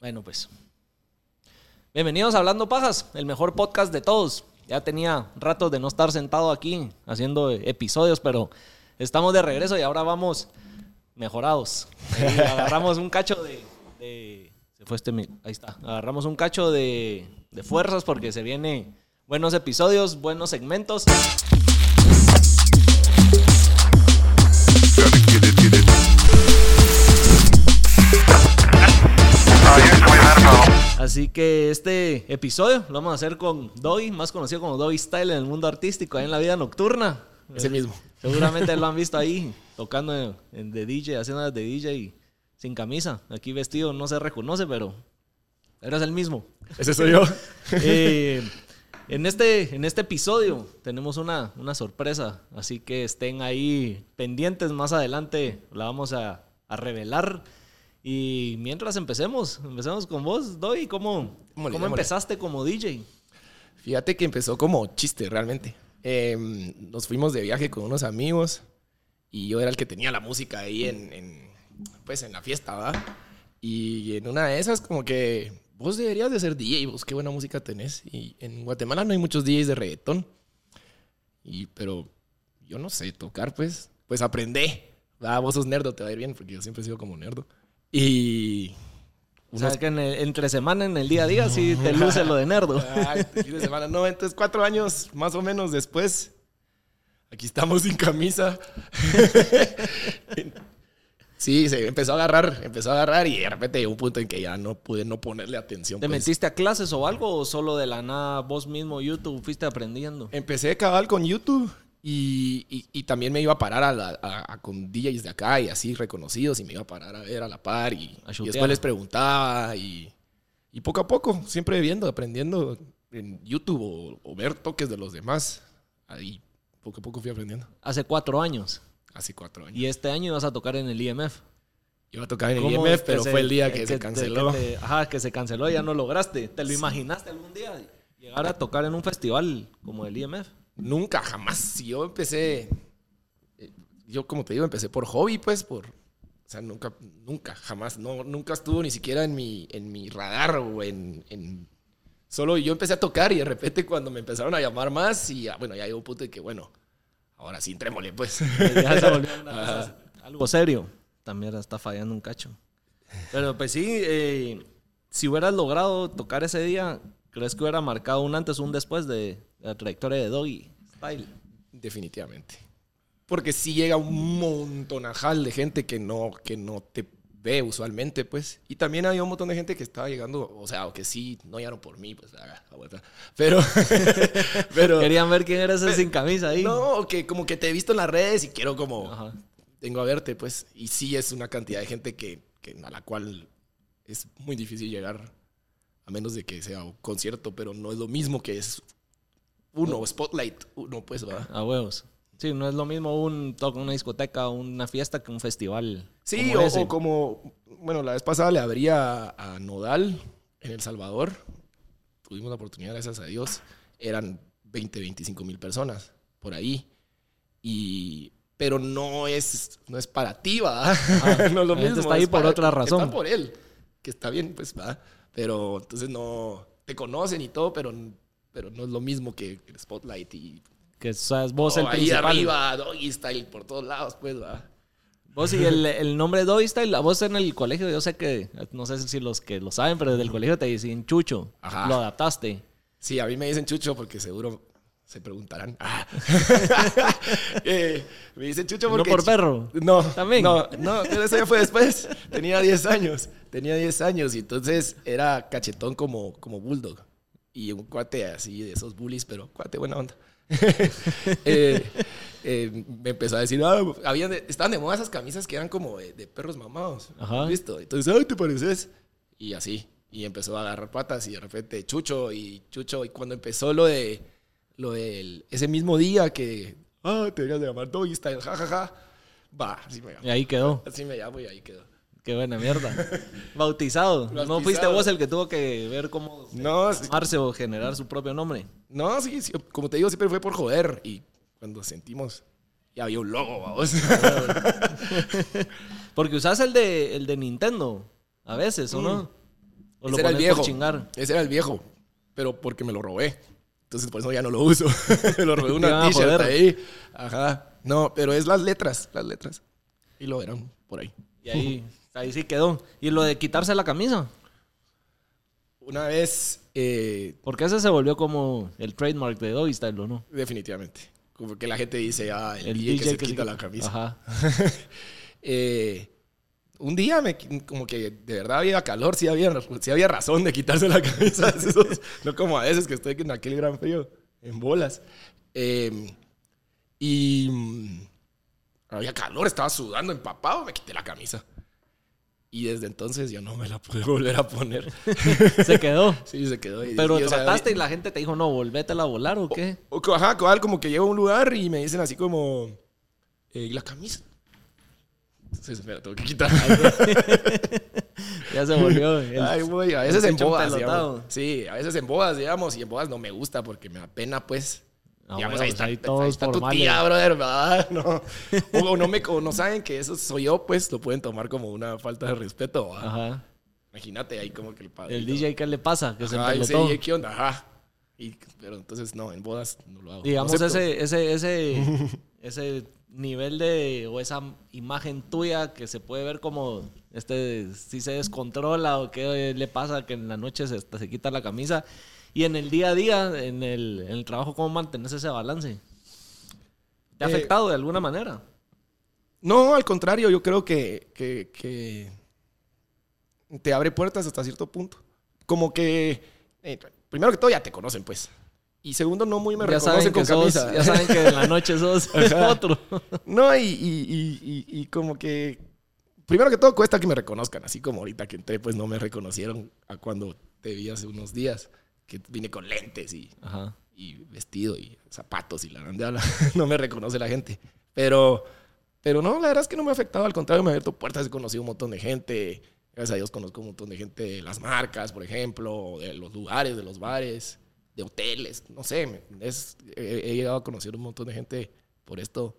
Bueno, pues. Bienvenidos a Hablando Pajas, el mejor podcast de todos. Ya tenía ratos de no estar sentado aquí haciendo episodios, pero estamos de regreso y ahora vamos mejorados. Agarramos un cacho de, Se fue este. Ahí está. Agarramos un cacho de, de fuerzas porque se viene buenos episodios, buenos segmentos. Así que este episodio lo vamos a hacer con Doggy, más conocido como Doggy Style en el mundo artístico, ahí en la vida nocturna. Ese mismo. Seguramente lo han visto ahí, tocando de DJ, haciendo de DJ y sin camisa. Aquí vestido no se reconoce, pero eres el mismo. Ese soy yo. Eh, en, este, en este episodio tenemos una, una sorpresa, así que estén ahí pendientes. Más adelante la vamos a, a revelar. Y mientras empecemos, empecemos con vos, Doy. ¿Cómo, cómo empezaste como DJ? Fíjate que empezó como chiste realmente. Eh, nos fuimos de viaje con unos amigos y yo era el que tenía la música ahí en, en, pues en la fiesta, ¿va? Y en una de esas como que vos deberías de ser DJ, vos qué buena música tenés. Y en Guatemala no hay muchos DJs de reggaetón. Y, pero yo no sé tocar, pues. Pues aprendé. ¿va? Vos sos nerdo, te va a ir bien, porque yo siempre he sido como nerdo. Y... O sea, que en el- entre semana, en el día a día, sí te luce lo de nerdo. Ay, este fin de semana. No, entonces cuatro años más o menos después. Aquí estamos sin camisa. sí, se empezó a agarrar, empezó a agarrar y de repente llegó un punto en que ya no pude no ponerle atención. ¿Te pues. metiste a clases o algo o solo de la nada vos mismo YouTube fuiste aprendiendo? Empecé cabal con YouTube y, y- y también me iba a parar a la- a- a- con DJs de acá y así reconocidos y me iba a parar a ver a la par y, y después les preguntaba y, y poco a poco, siempre viendo, aprendiendo en YouTube o, o ver toques de los demás. Ahí poco a poco fui aprendiendo. Hace cuatro años. Hace cuatro años. Y este año ibas a tocar en el IMF. Iba a tocar en el ¿Cómo IMF, pero se- fue el día que, que se te- canceló. que te- ajá, que se canceló y ya no lograste. ¿Te lo imaginaste algún día? Llegar a tocar en un festival como el IMF. Nunca, jamás. Si yo empecé, eh, yo como te digo, empecé por hobby, pues, por, o sea, nunca, nunca, jamás, no, nunca estuvo ni siquiera en mi, en mi radar o en, en- solo yo empecé a tocar y de repente cuando me empezaron a llamar más y bueno, ya llegó un punto de que, bueno, ahora sí, entrémosle, pues. Ya se volvió una cosa- algo serio. También está fallando un cacho. Pero pues sí, eh, si hubieras logrado tocar ese día, ¿crees que hubiera marcado un antes o un después de la trayectoria de Doggy Style? Definitivamente. Porque sí llega un montonajal de gente que no, que no te ve usualmente, pues. Y también había un montón de gente que estaba llegando, o sea, o que sí, no llegaron por mí, pues, la. Pero, pero, Querían ver quién era ese sin camisa ahí. no, que como que te he visto en las redes y quiero como, Ajá. tengo a verte, pues. Y sí es una cantidad de gente que, que a la cual es muy difícil llegar, a menos de que sea un concierto, pero no es lo mismo que es uno, Spotlight, uno, pues, va. A huevos. Sí, no es lo mismo un toque en una discoteca una fiesta que un festival. Sí, como o, ese. o como, bueno, la vez pasada le abría a Nodal en El Salvador. Tuvimos la oportunidad, gracias a Dios. Eran 20, 25 mil personas por ahí. Y, pero no es, no es para ti, va. no es lo mismo. está ahí es por para- otra razón. Está por él, que está bien, pues va. Pero entonces no, te conocen y todo, pero, pero no es lo mismo que el Spotlight y Que seas vos oh, el ahí principal. arriba, doggy style por todos lados, pues va. Vos y el, el nombre Doggy Style, a vos en el colegio, yo sé que, no sé si los que lo saben, pero desde el colegio te dicen Chucho. Ajá. Lo adaptaste. Sí, a mí me dicen Chucho porque seguro se preguntarán. Ah. Eh, me dicen Chucho ¿No porque... por perro? No, ¿También? No, no, pero eso ya fue después. Tenía 10 años. Tenía 10 años y entonces era cachetón como, como bulldog. Y un cuate así de esos bullies, pero cuate buena onda. Eh, eh, me empezó a decir, ah, habían de- estaban de moda esas camisas que eran como de, de perros mamados. Ajá. ¿Listo? Entonces, ay, ¿te pareces? Y así. Y empezó a agarrar patas y de repente Chucho y Chucho. Y cuando empezó lo de, lo del, ese mismo día que, ah, te deberías de llamar Doggy Style, jajaja. Va, así me llamo. Y ahí quedó. Así me llamo y ahí quedó. Qué buena mierda. Bautizado. No fuiste vos el que tuvo que ver cómo No, sí- llamarse o generar su propio nombre. no, sí, sí, como te digo, siempre fue por joder. Y cuando sentimos, ya había un logo, vamos. Porque usás el de, el de Nintendo. A veces, ¿o no? ¿O lo Ese era el viejo. chingar? Ese era el viejo, pero porque me lo robé. Entonces por eso ya no lo uso. me lo robé una a t-shirt ahí. Ajá. No, pero es las letras, las letras. Y lo verán por ahí. Y ahí, ahí sí quedó. ¿Y lo de quitarse la camisa? Una vez, eh, Porque ese se volvió como el trademark de Doggy Style, ¿o no? definitivamente, como que la gente dice, ah, el, El DJ, que se que quita la camisa. Ajá. Eh, un día me, como que de verdad había calor, sí había, sí había razón de quitarse la camisa. Esos- no como a veces que estoy en aquel gran frío, en bolas. Eh, y mm, había calor, estaba sudando, empapado, me quité la camisa. Y desde entonces ya no me la pude volver a poner. Se quedó. Sí, se quedó. Pero Y, o sea, trataste y la gente te dijo, no, volvétela a volar o qué. o- ajá, como que llego a un lugar y me dicen así como, eh, ¿y la camisa? Entonces la tengo que quitar. Ya se volvió. el- Ay, güey, a veces en bodas, digamos. Sí, a veces en bodas, digamos, y en bodas no me gusta porque me da pena, pues. Ah, digamos, bueno, ahí está, ahí está tu tía, brother, ¿verdad? No. O, no me, o no saben que eso soy yo, pues lo pueden tomar como una falta de respeto, ¿verdad? Ajá. Imagínate ahí como que el padre. El DJ, ¿qué le pasa? Que se Ajá, ese empelotó. DJ, ¿qué onda? Ajá. Y, pero entonces, no, en bodas no lo hago. Digamos, No ese, ese, ese, ese nivel de, o esa imagen tuya que se puede ver como, este, si se descontrola o qué le pasa que en la noche se, se quita la camisa. Y en el día a día, en el, en el trabajo, ¿cómo mantenés ese balance? ¿Te ha Eh, afectado de alguna manera? No, al contrario, yo creo que, que, que te abre puertas hasta cierto punto. Como que, eh, primero que todo, ya te conocen, pues. Y segundo, no muy me ya reconocen con sos, camisa. ya saben que en la noche sos otro. No, y, y, y, y- y como que, primero que todo, cuesta que me reconozcan. Así como ahorita que entré, pues no me reconocieron a cuando te vi hace unos días, que vine con lentes y, Ajá. y vestido y zapatos y la grande no me reconoce la gente. Pero, pero no, la verdad es que no me ha afectado, al contrario, me ha abierto puertas, he conocido un montón de gente. Gracias a Dios conozco un montón de gente de las marcas, por ejemplo, de los lugares, de los bares, de hoteles, no sé, es, he, he llegado a conocer un montón de gente por esto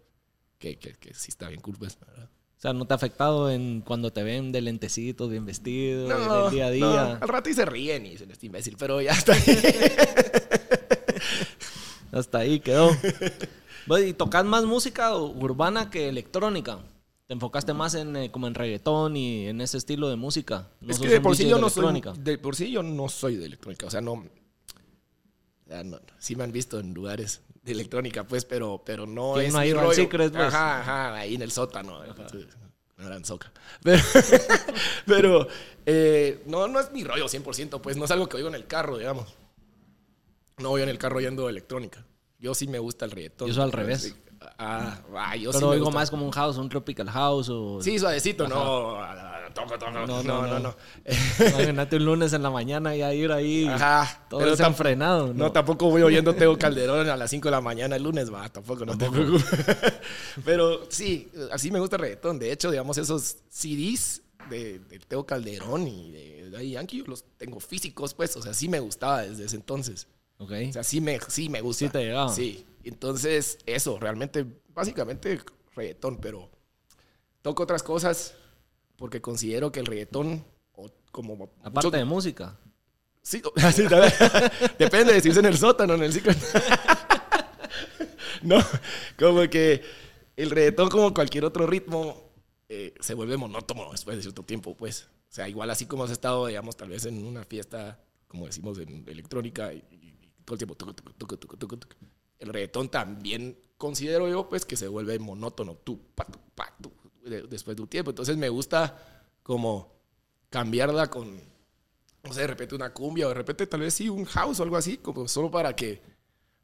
que, que, que sí está bien cool, pues, verdad. O sea, ¿no te ha afectado en cuando te ven de lentecitos, bien vestido, en el día a no, día? al rato y se ríen y dicen, este imbécil, pero ya está. Hasta ahí quedó. Bueno, ¿Y tocas más música urbana que electrónica? ¿Te enfocaste más en eh, como en reggaetón y en ese estilo de música? ¿No es que de por sí yo de no soy electrónica? de por sí yo no soy de electrónica o sea no, o sea, no- sí me han visto en lugares de electrónica pues pero pero no ¿Quién es no ha mi ido al rollo. Secret, pues? ajá ajá ahí en el sótano entonces, no eran soca pero, pero, eh, no no es mi rollo 100% pues no es algo que oigo en el carro digamos no voy en el carro yendo electrónica yo sí me gusta el reggaetón Yo soy al revés. Sí. ah, ah, yo sí Pero me oigo gusta. más como un house, un tropical house o... sí suavecito no toco toco no No, no no, no, no. no. Imagínate un lunes en la mañana y a ir ahí Ajá. todo desenfrenado. ¿no? No, tampoco voy oyendo Teo Calderón a las 5 de la mañana el lunes, va, tampoco, no te preocupes. Pero sí, así me gusta el reggaetón. De hecho, digamos, esos CDs de, de Teo Calderón y de Daddy Yankee, yo los tengo físicos, pues, o sea, sí me gustaba desde ese entonces. Ok. O sea, sí me, sí me gusta. Sí te llegaba. Sí. Entonces, eso, realmente, básicamente reggaetón, pero toco otras cosas porque considero que el reggaetón, o como Aparte de música. Sí, sí, depende de si es en el sótano en el ciclo. no, como que el reggaetón, como cualquier otro ritmo, eh, se vuelve monótono después de cierto tiempo, pues. O sea, igual así como has estado, digamos, tal vez en una fiesta, como decimos, en electrónica, y, todo el tiempo, tucu, tucu, tucu. el reggaetón también considero yo, pues, que se vuelve monótono, tú, pa, tu, pa, tu, de- después de un tiempo. Entonces me gusta como cambiarla con, no sé, de repente una cumbia o de repente tal vez sí un house o algo así, como solo para que,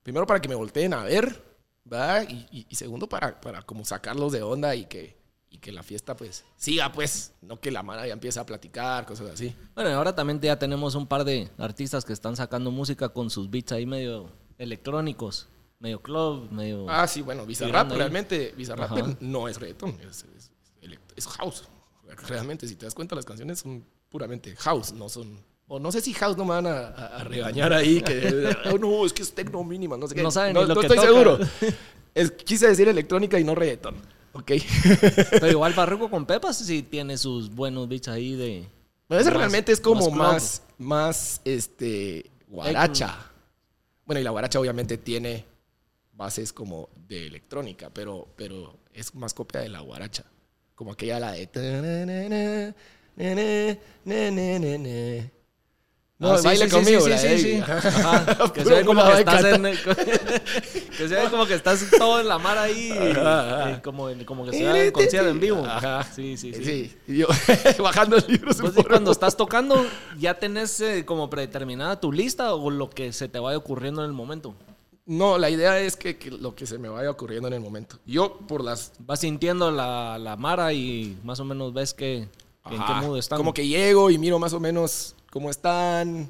primero para que me volteen a ver, ¿verdad? Y, segundo para, para como sacarlos de onda y que, y que la fiesta pues siga pues, no que la mara ya empiece a platicar, cosas así. Bueno, ahora también ya tenemos un par de artistas que están sacando música con sus beats ahí medio electrónicos, medio club, medio... Ah, sí, bueno, Bizarrap realmente, Bizarrap Ajá. no es reggaetón, es, es- elect- es house. Realmente, si te das cuenta, las canciones son puramente house, no son... O no sé si house no me van a, regañar ahí, que oh, no, es que es techno mínima, no sé qué. No saben ni lo que estoy tocan. seguro. Es- quise decir electrónica y no reggaetón, ¿ok? Pero igual Farruko con Pepas sí tiene sus buenos beats ahí de... Pero ese Más- realmente es como más más, más este guaracha. Bueno, y la guaracha obviamente tiene bases como de electrónica, pero, pero es más copia de la guaracha. Como aquella la de... No, ah, sí, baile sí, conmigo, sí, sí, sí, sí. Ajá. Que se ve como que estás en, que se ve como que estás todo en la mar ahí, ajá, ajá. como, como que se ve en concierto en vivo. Ajá. Sí, sí, sí. Y yo bajando libros. Pues cuando estás tocando, ¿ya tenés eh, como predeterminada tu lista o lo que se te vaya ocurriendo en el momento? No, la idea es que, que, lo que se me vaya ocurriendo en el momento. Yo por las... Vas sintiendo la, la mara y más o menos ves que, en qué modo están. Como que llego y miro más o menos cómo están,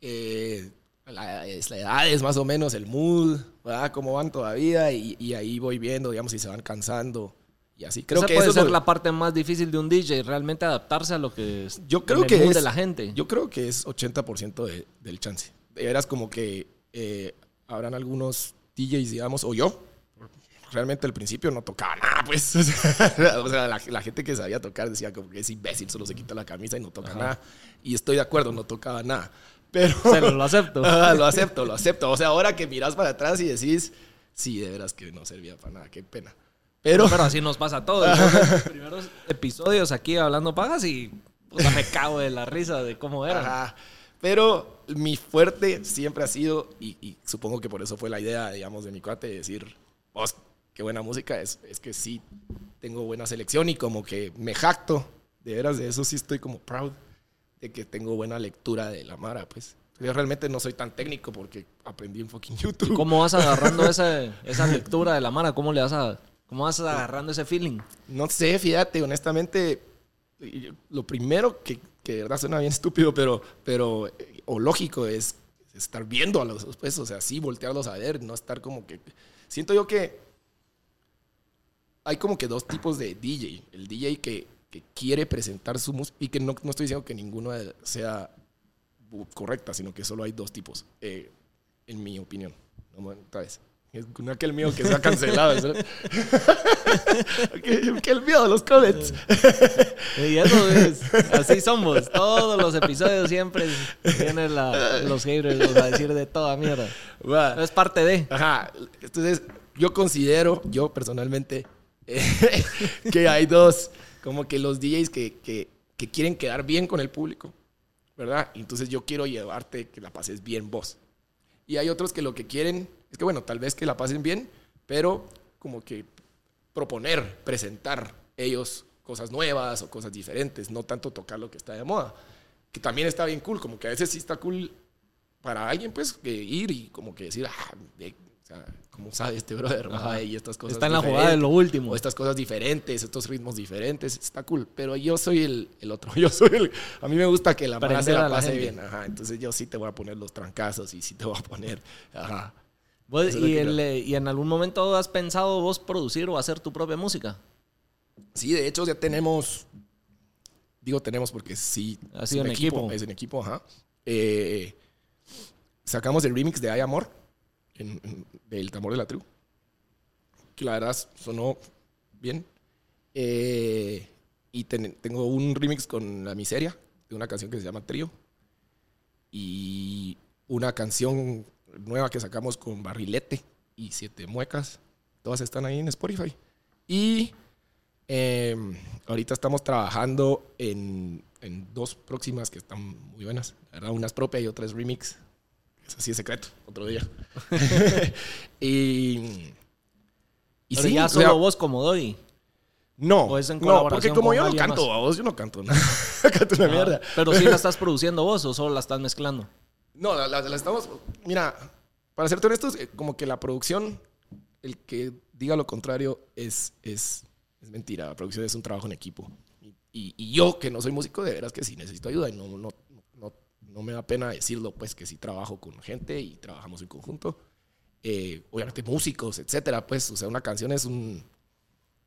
eh, la, edad es más o menos, el mood, ¿verdad? cómo van todavía y, ahí voy viendo, digamos, si se van cansando. Y así creo Esa que puede eso ser la parte más difícil de un DJ, realmente adaptarse a lo que es yo creo que es, de la gente. Yo creo que es 80% de, del chance. De veras como que eh, habrán algunos DJs, digamos, o yo, realmente al principio no tocaba nada, pues. o sea, la, gente que sabía tocar decía como que es imbécil, solo se quita la camisa y no toca nada. Y estoy de acuerdo, no tocaba nada. Pero... Se lo, acepto. lo acepto, lo acepto. O sea, ahora que miras para atrás y decís, sí, de veras que no servía para nada, qué pena. Pero, pero así nos pasa a todos. Los primeros episodios aquí hablando pagas y me cago de la risa de cómo era. Pero mi fuerte siempre ha sido, y, y, supongo que por eso fue la idea, digamos, de mi cuate, de decir, vos qué buena música es, es que sí tengo buena selección y como que me jacto, de veras, de eso sí estoy como proud, de que tengo buena lectura de la Mara, pues. Yo realmente no soy tan técnico porque aprendí en fucking YouTube. ¿Cómo vas agarrando esa, esa lectura de la Mara? ¿Cómo le vas a, cómo vas agarrando ese feeling? No sé, fíjate, honestamente, lo primero que, que de verdad suena bien estúpido, pero, pero o lógico es estar viendo a los, pues, o sea, sí, voltearlos a ver, no estar como que... Siento yo que hay como que dos tipos de DJ. El DJ que, que quiere presentar su música y que no, no, estoy diciendo que ninguno sea correcta, sino que solo hay dos tipos, eh, en mi opinión. No, vez. No aquel mío que se ha cancelado. que, que, el mío de los comments. y eso es. Así somos. Todos los episodios siempre vienen los haters a decir de toda mierda. Es parte de. Ajá. Entonces, yo considero, yo personalmente, que hay dos, como que los DJs que, que, que, quieren quedar bien con el público, ¿verdad? Entonces yo quiero llevarte que la pases bien vos. Y hay otros que lo que quieren es que, bueno, tal vez que la pasen bien, pero como que proponer, presentar ellos cosas nuevas o cosas diferentes, no tanto tocar lo que está de moda, que también está bien cool, como que a veces sí está cool para alguien, pues, que ir y como que decir, ah, como sabe este brother, y estas cosas. Está en la jugada de lo último. O estas cosas diferentes, estos ritmos diferentes, está cool. Pero yo soy el, el otro, yo soy el. A mí me gusta que la mara se la pase bien, ajá. Entonces yo sí te voy a poner los trancazos y sí te voy a poner, ajá. y, el, ¿Y en algún momento has pensado vos producir o hacer tu propia música? Sí, de hecho ya tenemos. Digo tenemos porque sí. Ha sido en equipo, Es en equipo, ajá. Eh, sacamos el remix de Hay Amor del tambor de la tribu. Que la verdad sonó bien. Eh, y tengo un remix con La Miseria, de una canción que se llama Trío. Y una canción nueva que sacamos con Barrilete y Siete Muecas. Todas están ahí en Spotify. Y em, ahorita estamos trabajando en, dos próximas que están muy buenas. ¿verdad? Una es propia y otra es remix así es secreto, otro día. y. Y sí, ya solo vos como doy. No, no, porque como yo no canto, vos, yo no canto nada. canto una ah, mierda. Pero sí la estás produciendo vos o solo la estás mezclando. No, la, la, estamos. Mira, para serte honestos, eh, como que la producción, el que diga lo contrario es, es, es mentira. La producción es un trabajo en equipo. Y, y, yo, que no soy músico, de veras que sí necesito ayuda y no, no, no me da pena decirlo, pues que sí trabajo con gente y trabajamos en conjunto. Eh, obviamente músicos, etcétera, pues, o sea, una canción es un...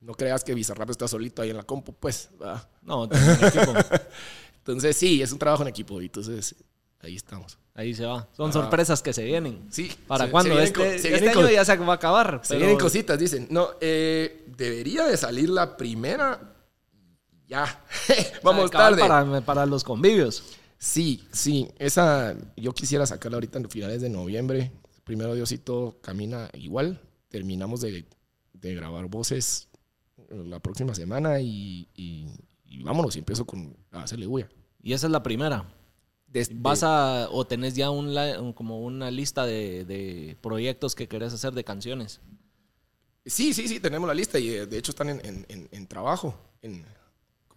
No creas que Bizarrap está solito ahí en la compu, pues, ¿verdad? No, equipo. entonces sí, es un trabajo en equipo y entonces ahí estamos. Ahí se va. Son sorpresas que se vienen. Sí. ¿Para cuándo? este, este año ya se va a acabar. Se vienen cositas, dicen. No, eh, debería de salir la primera ya. Vamos tarde. Para, para los convivios. Sí, sí. Esa yo quisiera sacarla ahorita en finales de noviembre. Primero Diosito camina igual. Terminamos de, de grabar voces la próxima semana y, y- y vámonos. Y empiezo con a hacerle bulla. Y esa es la primera. Desde- ¿Vas a, o tenés ya un, como una lista de, de proyectos que querés hacer de canciones? Sí, sí, sí, tenemos la lista y eh, de hecho están en, en- en- en trabajo. En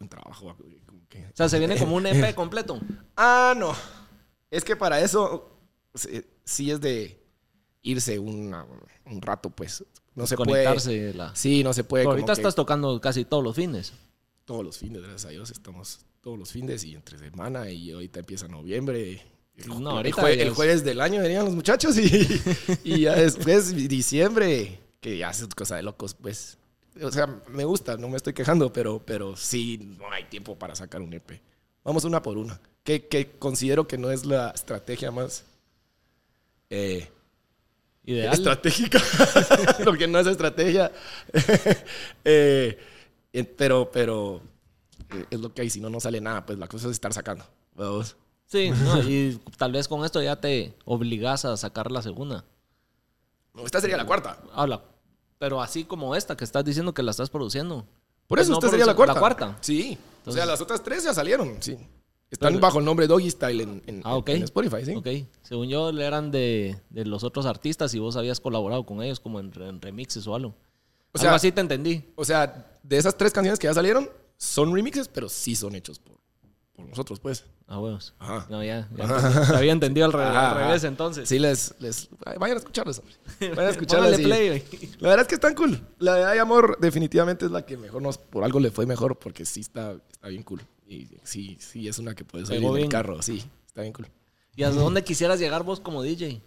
trabajo. O sea, se viene como un EP completo. Ah, no. Es que para eso sí, es de irse una- un rato, pues. No se puede. La... Sí, no se puede. Pero ahorita que estás tocando casi todos los fines. todos los fines, gracias a Dios, estamos todos los fines y entre semana y ahorita empieza noviembre. El, No, el jue- el es- jueves del año venían los muchachos y, y ya después diciembre, que ya es cosa de locos, pues. O sea, me gusta, no me estoy quejando, pero, pero sí, no hay tiempo para sacar un EP. Vamos una por una. Que, que considero que no es la estrategia más eh, Ideal. estratégica, porque no es estrategia. Eh, pero, pero eh, es lo que hay, si no, no sale nada, pues la cosa es estar sacando. Vamos. Sí, no, y tal vez con esto ya te obligas a sacar la segunda. No, esta sería la cuarta. Habla. Pero así como esta que estás diciendo que la estás produciendo. Por eso No, esta sería la cuarta. la cuarta. Sí. o sea, las otras tres ya salieron, sí. Están Pero- bajo el nombre Doggy Style en, en- Ah, ok. en Spotify, sí. Ok. Según yo, eran de, de los otros artistas y vos habías colaborado con ellos como en, en remixes o algo. O sea- algo así te entendí. O sea, de esas tres canciones que ya salieron, son remixes, pero sí son hechos por, por nosotros, pues. Ah, huevos. Ajá. No, ya. ya había entendido al, re- al Ajá, revés entonces. Sí, les, les... ay, Vayan a escucharlos, hombre. Vayan a y- play, güey. La verdad es que están cool. La de Ay Amor definitivamente es la que mejor nos... Por algo le fue mejor porque sí está, está bien cool. Y sí, sí, es una que puedes oír en el carro. Sí, está bien cool. ¿Y hasta dónde quisieras llegar vos como DJ?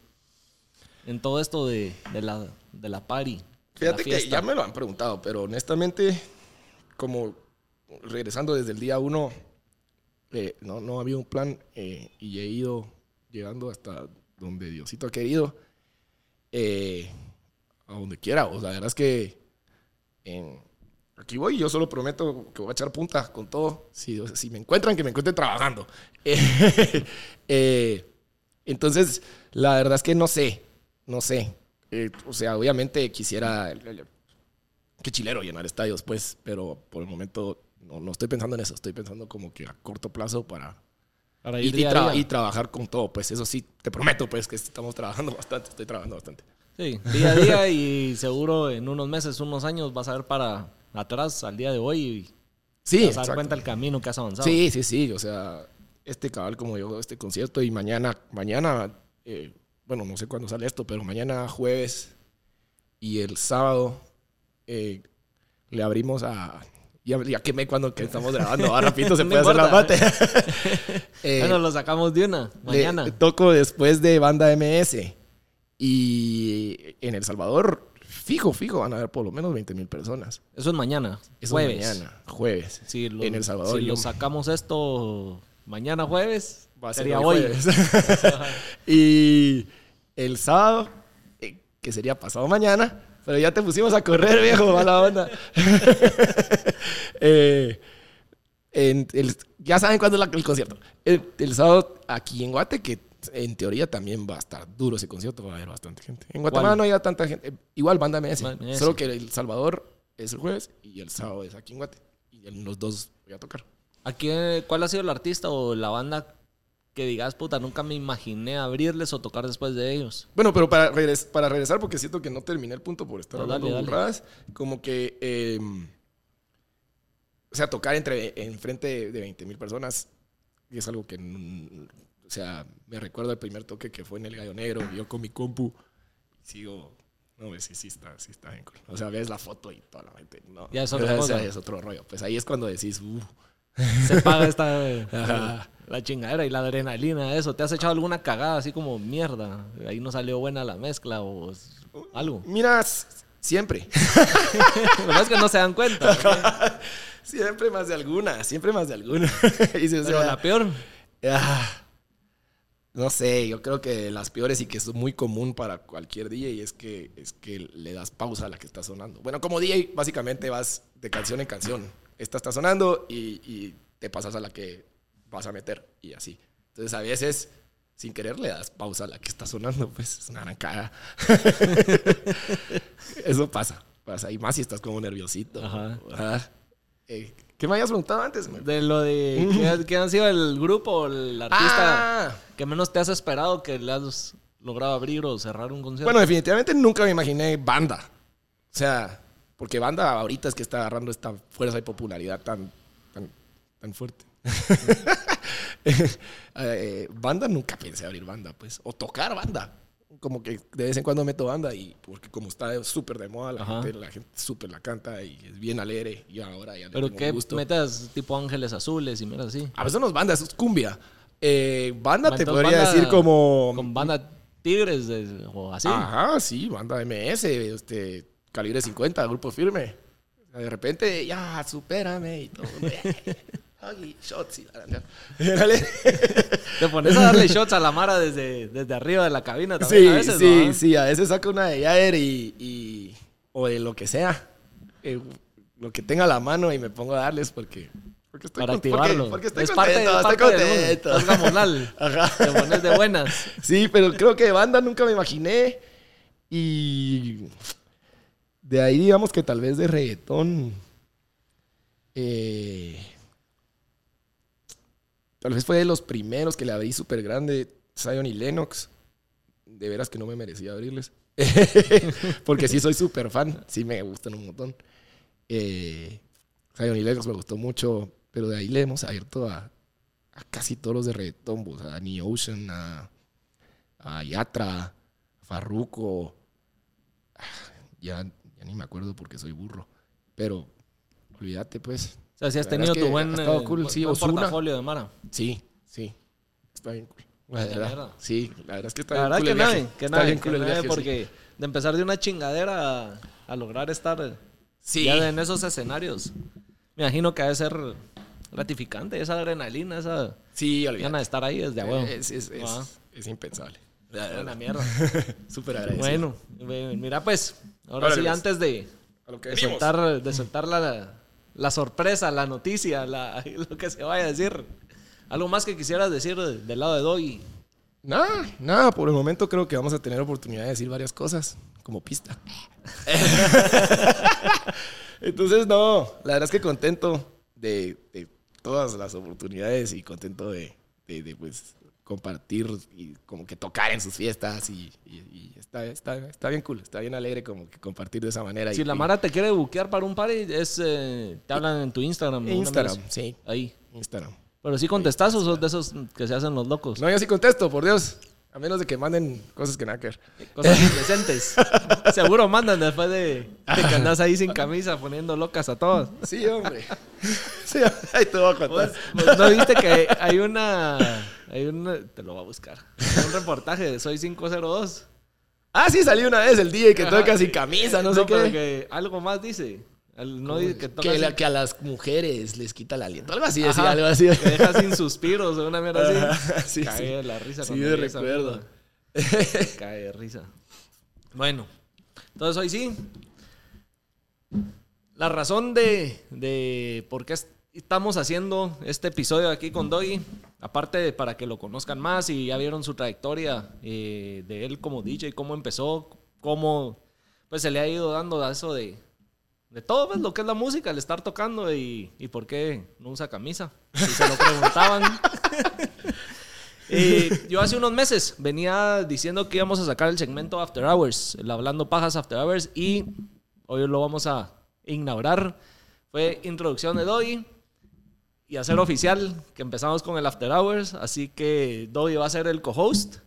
En todo esto de, de la, de la party. la Fíjate que ya me lo han preguntado, pero honestamente, como regresando desde el día uno, eh, no, no había un plan eh, y he ido llegando hasta donde Diosito ha querido, eh, a donde quiera. O sea, la verdad es que aquí voy, yo solo prometo que voy a echar punta con todo. Si, si me encuentran, que me encuentren trabajando. Eh, entonces, la verdad es que no sé, no sé. O sea, obviamente quisiera que chilero llenar estadios, pues, pero por el momento no, no estoy pensando en eso. Estoy pensando como que a corto plazo para ir y tra- y trabajar con todo. Pues eso sí, te prometo, pues, que estamos trabajando bastante. Estoy trabajando bastante. Sí, día a día y seguro en unos meses, unos años vas a ver para atrás al día de hoy y Sí, te vas a dar cuenta el camino que has avanzado. Sí, sí, sí. O sea, este cabal como yo, este concierto y mañana, mañana, eh, bueno, no sé cuándo sale esto, pero mañana jueves y el sábado eh, le abrimos a... Ya, ya quemé cuando que estamos grabando, ahora rapidito se No puede hacer la mate. Eh, bueno, lo sacamos de una, le- mañana. toco después de Banda MS y en El Salvador, fijo, fijo, van a haber por lo menos 20 mil personas. Eso es mañana, Eso jueves. mañana, jueves. Lo, en El Salvador. si yo- lo sacamos esto mañana jueves, Va a ser sería hoy hoy. jueves. y el sábado, eh, que sería pasado mañana, pero ya te pusimos a correr, viejo, mala onda. Eh, en el- ya saben cuándo es la- el concierto. El, el sábado aquí en Guate, que en teoría también va a estar duro ese concierto, va a haber bastante gente. En Guatemala ¿Cuál? no hay tanta gente. eh, Igual banda MS, Banda solo que El Salvador es el jueves y el sábado es aquí en Guate. Y en los dos voy a tocar. Aquí, ¿Cuál ha sido el artista o la banda que digas, puta, nunca me imaginé abrirles o tocar después de ellos? Bueno, pero para, regres- para regresar, porque siento que no terminé el punto por estar No, hablando dale, dale. burradas, como que, eh, o sea, tocar entre, en frente de, 20 mil personas es algo que, mm, o sea, me recuerdo el primer toque que fue en el Gallo Negro, yo con mi compu, sigo, no, sí, sí está, sí está bien cool. O sea, ves la foto y toda la gente, no. Ya es otra O sea, es otro rollo. Pues ahí es cuando decís, uh, Se paga esta eh, Ajá. la chingadera y la adrenalina, eso. ¿Te has echado alguna cagada así como mierda? Ahí no salió buena la mezcla o algo. mira, siempre. Pero es que no se dan cuenta. Siempre más de alguna, siempre más de alguna. Y o Pero sea, la peor. ah, no sé, yo creo que las peores y que es muy común para cualquier DJ es que, es que le das pausa a la que está sonando. Bueno, como DJ, básicamente vas de canción en canción. Esta está sonando y, y te pasas a la que vas a meter y así. Entonces a veces, sin querer, le das pausa a la que está sonando, pues es una gran caga. Eso pasa, pasa. Y más si estás como nerviosito. Ajá. Ajá. Eh, ¿Qué me habías preguntado antes? De lo de ¿qué, qué ha sido el grupo o el artista Ah, que menos te has esperado que le has logrado abrir o cerrar un concierto. bueno, definitivamente nunca me imaginé banda. O sea, porque banda ahorita es que está agarrando esta fuerza y popularidad tan, tan, tan fuerte. Eh, banda nunca pensé abrir banda, pues. O tocar banda. Como que de vez en cuando meto banda y porque como está súper de moda, la Ajá. gente, la gente súper la canta y es bien alegre. Y ahora ya Pero gusto. metas tipo Ángeles Azules y mira así. A veces no es banda, eso es cumbia. Eh, banda te podría banda decir como... Con banda Tigres de- o así. Ajá, sí, banda MS, este, calibre 50, grupo firme. De repente, ya, supérame y todo. Huggy, shots y. Te pones a darle shots a la Mara desde, desde arriba de la cabina también Sí, a veces, sí, ¿no? sí, a veces saco una de Jair y, y- o de lo que sea. Eh, lo que tenga a la mano y me pongo a darles porque... porque estoy Para con- activarlo. Porque, estoy es parte, contento, es estoy parte contento. Gamonal. Ajá. Te pones de buenas. Sí, pero creo que de banda nunca me imaginé. Y de ahí, digamos que tal vez de reggaetón. eh, tal vez fue de los primeros que le abrí súper grande, Zion y Lennox. De veras que no me merecía abrirles. Porque sí soy súper fan, sí me gustan un montón. Eh, Zion y Lennox me gustó mucho, pero de ahí le hemos abierto a, a casi todos los de reggaetón, pues, a Danny Ocean, a, a Yatra, a Farruko. Ah, Ya, ya ni me acuerdo porque soy burro. Pero olvídate, pues. O sea, si has tenido tu buen, eh, cool, buen- sí, buen portafolio de Mara. Sí, sí. Está bien cool. La verdad. Sí, la verdad es que está La bien cool que nadie, que nadie, que sí. porque de empezar de una chingadera a, a lograr estar Sí. ya en esos escenarios, me imagino que debe ser gratificante, esa adrenalina, esa Sí, gana olvídate. de estar ahí desde a huevo. Es, es, es, Ah. es impensable. Una mierda. Súper agradecido. Bueno, mira pues, ahora Órale, sí, pues. antes de, A lo que de venimos. soltar, de soltar la, la sorpresa, la noticia, la, lo que se vaya a decir, algo más que quisieras decir de- del lado de Doggy. Nada, nada, por el momento creo que vamos a tener oportunidad de decir varias cosas, como pista. Entonces, no, la verdad es que contento de, de todas las oportunidades y contento de, de- de, pues, compartir y como que tocar en sus fiestas y, y- y está, está, está bien cool, está bien alegre como que compartir de esa manera. Si y, la Mara te quiere buquear para un party, es, eh, te hablan en tu Instagram. Instagram, sí. Ahí. Instagram. Pero sí contestas o sos de esos que se hacen los locos. No, yo sí contesto, por Dios. A menos de que manden cosas que nada que ver. Cosas indecentes. Seguro mandan después de, de que andas ahí sin camisa poniendo locas a todos. Sí, hombre. Sí, ahí te voy a contar. Pues, pues, ¿No viste que hay una... Hay una... Te lo voy a buscar. Hay un reportaje de Soy 502. Ah, sí, salió una vez el DJ que Ajá. toca sin camisa, no, sé qué. que algo más dice. No que toca Que, la- sin- que a las mujeres les quita el aliento. Algo así, decía, algo así. Que deja sin suspiros o una mierda así. Sí, Cae sí. de la risa. Sí, esa recuerdo. Cae de risa. Bueno, entonces hoy sí. La razón de, de por qué es- estamos haciendo este episodio aquí con Doggy, aparte de para que lo conozcan más y ya vieron su trayectoria eh, de él como DJ, cómo empezó, cómo pues se le ha ido dando a eso de, de todo pues, lo que es la música, el estar tocando y, y por qué no usa camisa. Si se lo preguntaban. Eh, yo hace unos meses venía diciendo que íbamos a sacar el segmento After Hours, el Hablando Pajas After Hours, y hoy lo vamos a inaugurar. Fue introducción de Doggy y hacer oficial que empezamos con el After Hours, así que Doggy va a ser el co-host.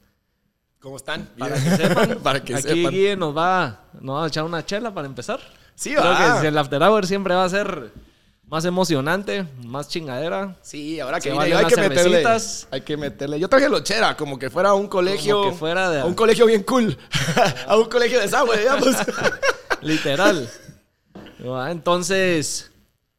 ¿Cómo están? Para que sepan, Para que aquí sepan. Guille nos va, nos va a echar una chela para empezar. Sí, Creo va. que el After Hours siempre va a ser más emocionante, más chingadera. Sí, ahora que vine, hay que meterle. Hay que meterle. Yo traje lochera, como que fuera a un colegio. Como que fuera de- A un colegio bien cool. a un colegio de esa, digamos. Literal. Ah, Entonces,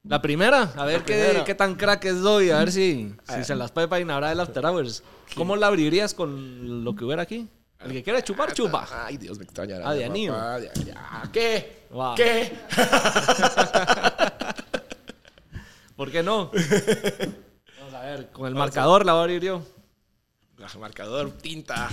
la primera, a ver qué, qué tan crack es doy, a ver si, si se las puede para inaugurar el After Hours. ¿Cómo la abrirías con lo que hubiera aquí? El que quiera chupar, chupa. Ay, Dios, me extrañará. Ah, de anillo. ¿Qué? ¿Qué? ¿Por qué no? Vamos a ver, con el marcador la voy a abrir yo. Marcador, tinta.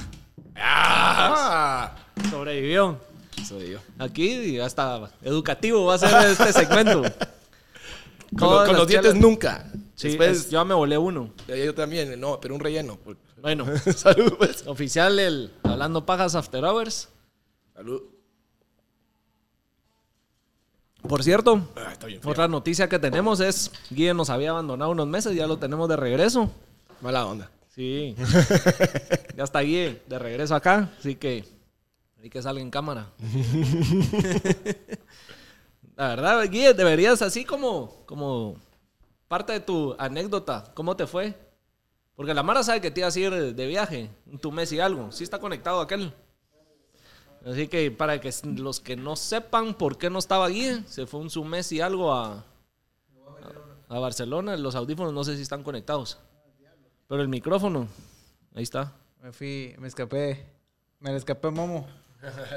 ¡Ah! Sobrevivió. Soy yo. Aquí hasta educativo va a ser este segmento. Con, los dientes nunca. Sí, Después, es- yo me volé uno. yo también, no, pero un relleno. Bueno, Salud, pues. oficial el Hablando Pajas After Hours. Salud. Por cierto, Ah, otra noticia que tenemos es Guille nos había abandonado unos meses, ya lo tenemos de regreso. Mala onda. Sí. ya está Guille de regreso acá, así que hay que salga en cámara. La verdad, Guille, deberías así como, como parte de tu anécdota, ¿cómo te fue? Porque la Mara sabe que te ibas a ir de viaje, en tu mes y algo. Sí está conectado aquel. Así que para que los que no sepan por qué no estaba Guille, se fue un su mes y algo a, a Barcelona. Los audífonos no sé si están conectados. Pero el micrófono, ahí está. Me fui, me escapé. Me le escapé a Momo.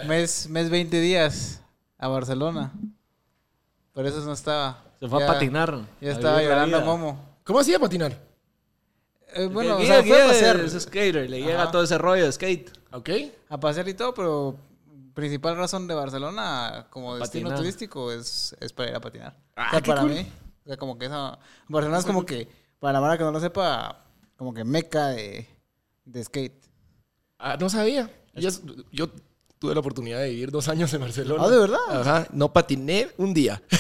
Mes, mes 20 días a Barcelona. Por eso no estaba. Se fue Ya- a patinar. Ya estaba llorando. Momo. ¿Cómo hacía patinar? Eh, bueno, o sea, fue a pasear. Es skater, le llega Ajá. todo ese rollo de skate. ¿Ok? A pasear y todo, pero principal razón de Barcelona como destino turístico es, es para ir a patinar. Ah, o sea, para cool. mí. O sea, como que esa... Barcelona es como que, para la mara que no lo sepa, como que meca de, de skate. Ah, no sabía. Yo, yo tuve la oportunidad de vivir dos años en Barcelona. Ah, ¿de verdad? Ajá. No patiné un día.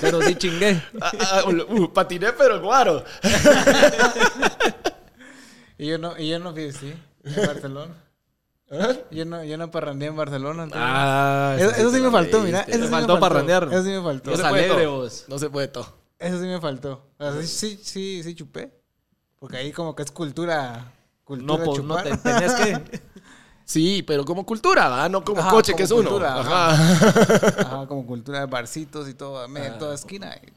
Pero sí chingué. Ah, ah, uh, patiné, pero guaro. Y yo no, y yo no fui, sí, en Barcelona. Yo no, yo no parrandeé en Barcelona. entonces- Ah, eso, eso sí me faltó, mira. Eso Te sí faltó me parrandear. Eso sí me faltó. No se alegre todo. vos. No se puede todo. Eso sí me faltó. O sea, sí, sí, sí, sí chupé. Porque ahí como que es cultura. Cultura No, po- no te tenés que. Sí, pero como cultura, ¿va? No como Ajá, coche, como que es uno. cultura, Ajá. Ajá, como cultura de barcitos y todo, me- en toda esquina. y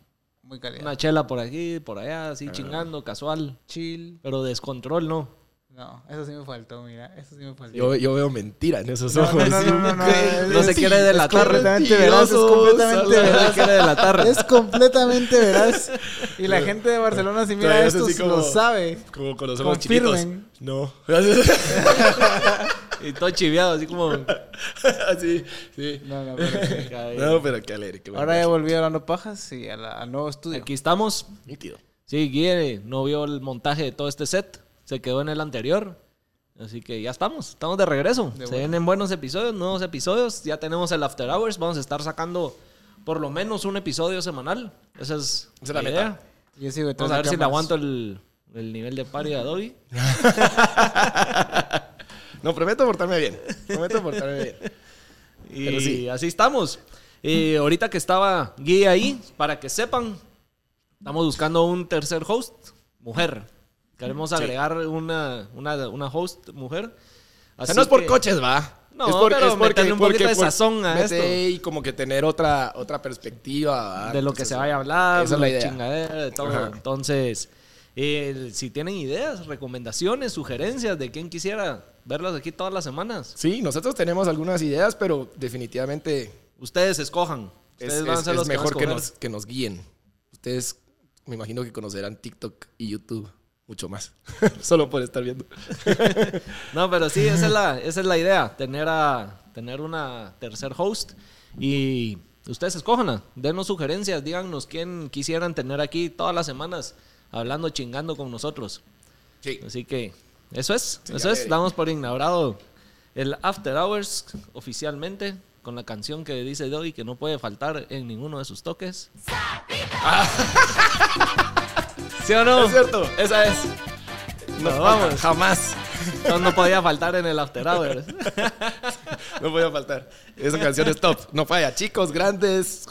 muy calidad. Una chela por aquí, por allá, así chingando, casual. Chill. Pero descontrol no. No, eso sí me faltó, mira. Eso sí me faltó. Yo, yo veo mentira en esos No, ojos. no, no, no, no, no, que- no se sí, quiere es delatar. completamente veraz, es completamente veraz. Se quiere delatar. Es completamente veraz. Y la gente de Barcelona, si mira es esto, lo sabe. Como con los ojos chiquitos. No. Y todo chiviado, así como. Así, sí. No, no, pero sí. No, pero qué alegre. Qué Ahora ya volví hablando pajas y a la- al nuevo estudio. Aquí estamos. Nítido. Sí, Guille no vio el montaje de todo este set. Se quedó en el anterior. Así que ya estamos. Estamos de regreso. De Se vienen buenos episodios, nuevos episodios. Ya tenemos el After Hours. Vamos a estar sacando por lo menos un episodio semanal. Esa es, Esa es la idea. meta. Yo sigo detrás Vamos a ver si le aguanto el, el nivel de party de Adobe. No, prometo portarme bien. Prometo portarme bien. Y Pero sí. así estamos. Y ahorita que estaba Guille ahí, para que sepan, estamos buscando un tercer host, mujer. Queremos agregar una, una, una host mujer. O sea, Así no es por que- coches, va. No, es por, pero es porque, un poquito de sazón a mete Y como que tener otra, otra perspectiva, ¿va? de lo que Entonces, se vaya a hablar, Esa es la de idea. todo. Entonces, eh, si tienen ideas, recomendaciones, sugerencias de quién quisiera verlas aquí todas las semanas, Sí, nosotros tenemos algunas ideas, pero definitivamente ustedes escojan. es, Ustedes van a es- ser es los que a mejor que escoger. nos, que nos guíen. Ustedes me imagino que conocerán TikTok y YouTube mucho más. Solo por estar viendo. No, pero sí, esa es la, esa es la idea, tener, a, tener una tercer host y ustedes escójanla, denos sugerencias, díganos quién quisieran tener aquí todas las semanas hablando, chingando con nosotros. Sí. Así que eso es, Sí, eso es, damos por inaugurado el After Hours oficialmente con la canción que dice Doy que no puede faltar en ninguno de sus toques. ¿Sí o no? Es cierto, esa es. No, vamos. Jamás. No, no podía faltar en el After Hours. No podía faltar. Esa canción es top. No falla. Chicos, grandes,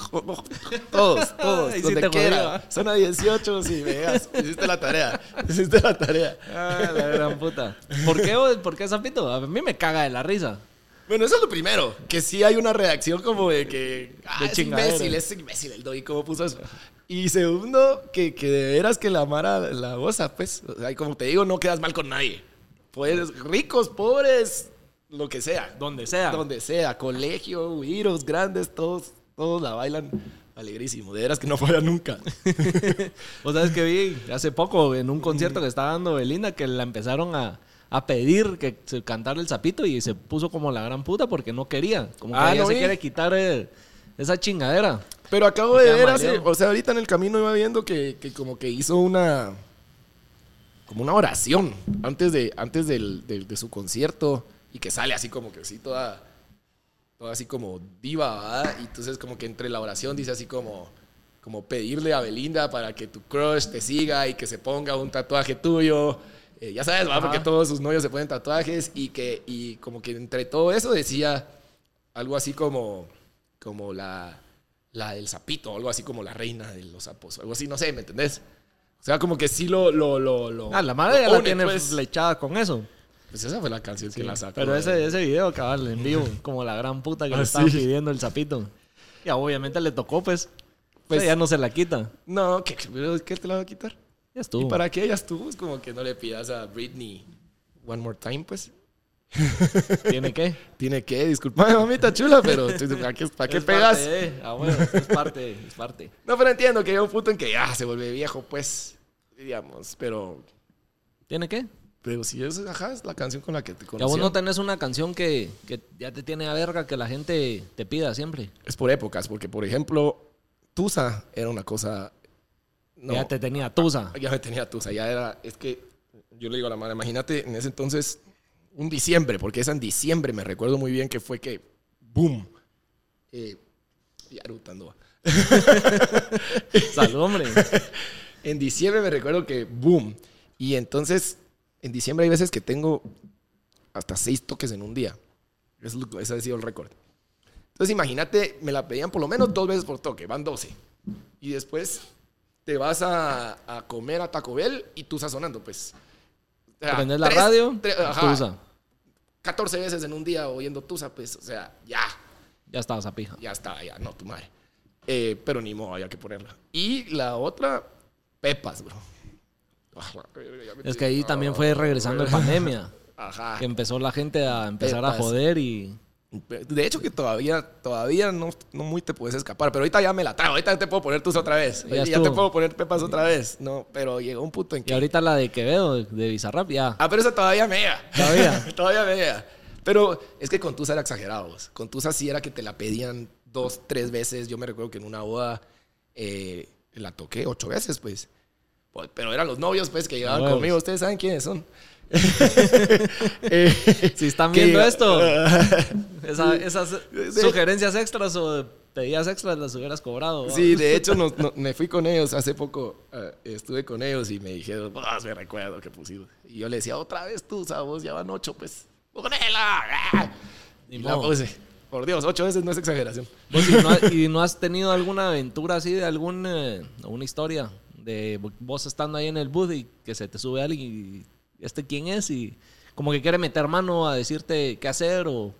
todos, todos. Ay, donde quiera. Zona 18, si veas. Hiciste la tarea. Hiciste la tarea. Ah, la gran puta. ¿Por qué? ¿Por qué Zapito? A mí me caga de la risa. Bueno, eso es lo primero. Que sí hay una reacción como de que. Ah, De es imbécil, es imbécil el Doggy. ¿Cómo puso eso? Y segundo, que, que de veras que la Mara la goza, pues. O sea, como te digo, no quedas mal con nadie. Pues ricos, pobres, lo que sea. Donde sea. Donde sea, colegio, giros grandes, todos, todos la bailan Alegrísimo. De veras que no falla nunca. Vos sabes que vi hace poco en un concierto que estaba dando Belinda que la empezaron a, a pedir que se cantara el sapito y se puso como la gran puta porque no quería. Como que Ah, ella ¿no se vi? quiere quitar eh, esa chingadera. Pero acabo de ver hace, o sea, ahorita en el camino iba viendo que, que como que hizo una, como una oración antes de, antes del, del- de su concierto y que sale así como que así toda, toda así como diva, ¿verdad? Y entonces como que entre la oración dice así como, como pedirle a Belinda para que tu crush te siga y que se ponga un tatuaje tuyo. Eh, ya sabes, ¿verdad? Porque todos sus novios se ponen tatuajes y que, y como que entre todo eso decía algo así como, como la, la del sapito, algo así como la reina de los sapos, algo así, no sé, ¿me entendés? O sea, como que sí lo... lo, lo, lo Ah, la madre ya la tiene pues. flechada con eso. Pues esa fue la canción que la sacó. Pero ese, ese video, cabal, en vivo, como la gran puta que Ah, le estaban sí. pidiendo el sapito. Ya obviamente le tocó, pues. Pues- Pues ya no se la quita. No, ¿qué, qué, te la va a quitar? Ya estuvo. ¿Y para qué ella estuvo? Es como que no le pidas a Britney one more time, pues. ¿Tiene qué? Tiene que, disculpame, mamita chula, pero ¿para qué, para qué Es pegas? parte de- Ah, bueno, es parte, es parte. No, pero entiendo que llega un punto en que ya se vuelve viejo, pues, digamos, pero... ¿Tiene qué? Pero si es, ajá, es la canción con la que te conocí. vos no tenés una canción que, que ya te tiene a verga que la gente te pida siempre. Es por épocas, porque, por ejemplo, Tusa era una cosa... No, Ya te tenía tusa. ya me tenía Tusa, ya era... Es que yo le digo a la madre, imagínate en ese entonces, un diciembre, porque es en diciembre, me recuerdo muy bien que fue que, boom, eh. Salud, hombre. En diciembre me recuerdo que, boom, y entonces, en diciembre hay veces que tengo hasta seis toques en un día. Eso ese ha sido el récord. Entonces, imagínate, me la pedían por lo menos dos veces por toque, van 12. Y después te vas a, a comer a Taco Bell y tú sonando, pues. O sea, Prendes la tres- radio, tres- ajá. 14 veces en un día oyendo Tusa, pues, o sea, ya, Ya estabas a pija. ya está, ya, no, tu madre. Eh, pero ni modo, había que ponerla. Y la otra, Pepas, bro. Ah, la Es que ahí también fue regresando de pandemia. Ajá. Que empezó la gente a empezar a joder y... De hecho que todavía, todavía no, no muy te puedes escapar, pero ahorita ya me la trago, ahorita te puedo poner tus otra vez, Ya ya, te puedo poner Pepas otra vez, no, pero llegó un punto en Y que... ahorita la de Quevedo, de, Bizarrap, ya. Ah, pero esa todavía me llega. ¿Todavía? todavía me llega. Pero es que con Tusa era exagerado. Con Tusa sí era que te la pedían dos, tres veces. Yo me recuerdo que en una boda eh, la toqué ocho veces, pues. Pero eran los novios, pues, que llegaban Huevos. conmigo. Ustedes saben quiénes son. Eh, Si están que- viendo esto, esa- esas sugerencias extras o pedidas extras las hubieras cobrado. Sí, de hecho nos- no- me fui con ellos hace poco, eh, estuve con ellos y me dijeron, "Ah, me recuerdo que pusieron. Y yo le decía, otra vez tú, vos ya van ocho, pues, ponela. Y la puse. Por Dios, ocho veces no es exageración. ¿Vos y, no, has- y no has tenido alguna aventura así de algún, eh, alguna historia de vos estando ahí en el booth y que se te sube alguien y este quién es y como que quiere meter mano a decirte qué hacer o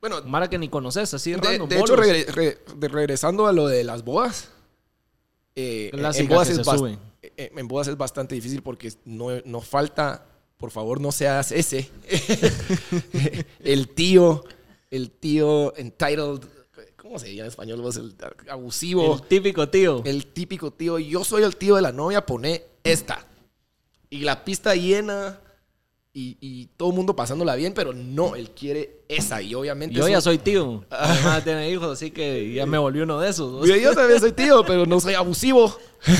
Bueno, Mara que ni conoces, así de, random, de hecho, re- de- regresando a lo de las bodas, eh, en, bodas es eh, en bodas es bastante difícil porque no, no falta, por favor, no seas ese, el tío, el tío entitled, ¿cómo se llama en español? vos? El abusivo. el típico tío. El típico tío, yo soy el tío de la novia, pone esta. Y la pista llena y, y todo el mundo pasándola bien, pero no, él quiere esa. Y obviamente. Yo ya soy tío. Además tiene hijos, así que ya me volví uno de esos. Yo, yo también soy tío, pero no soy abusivo.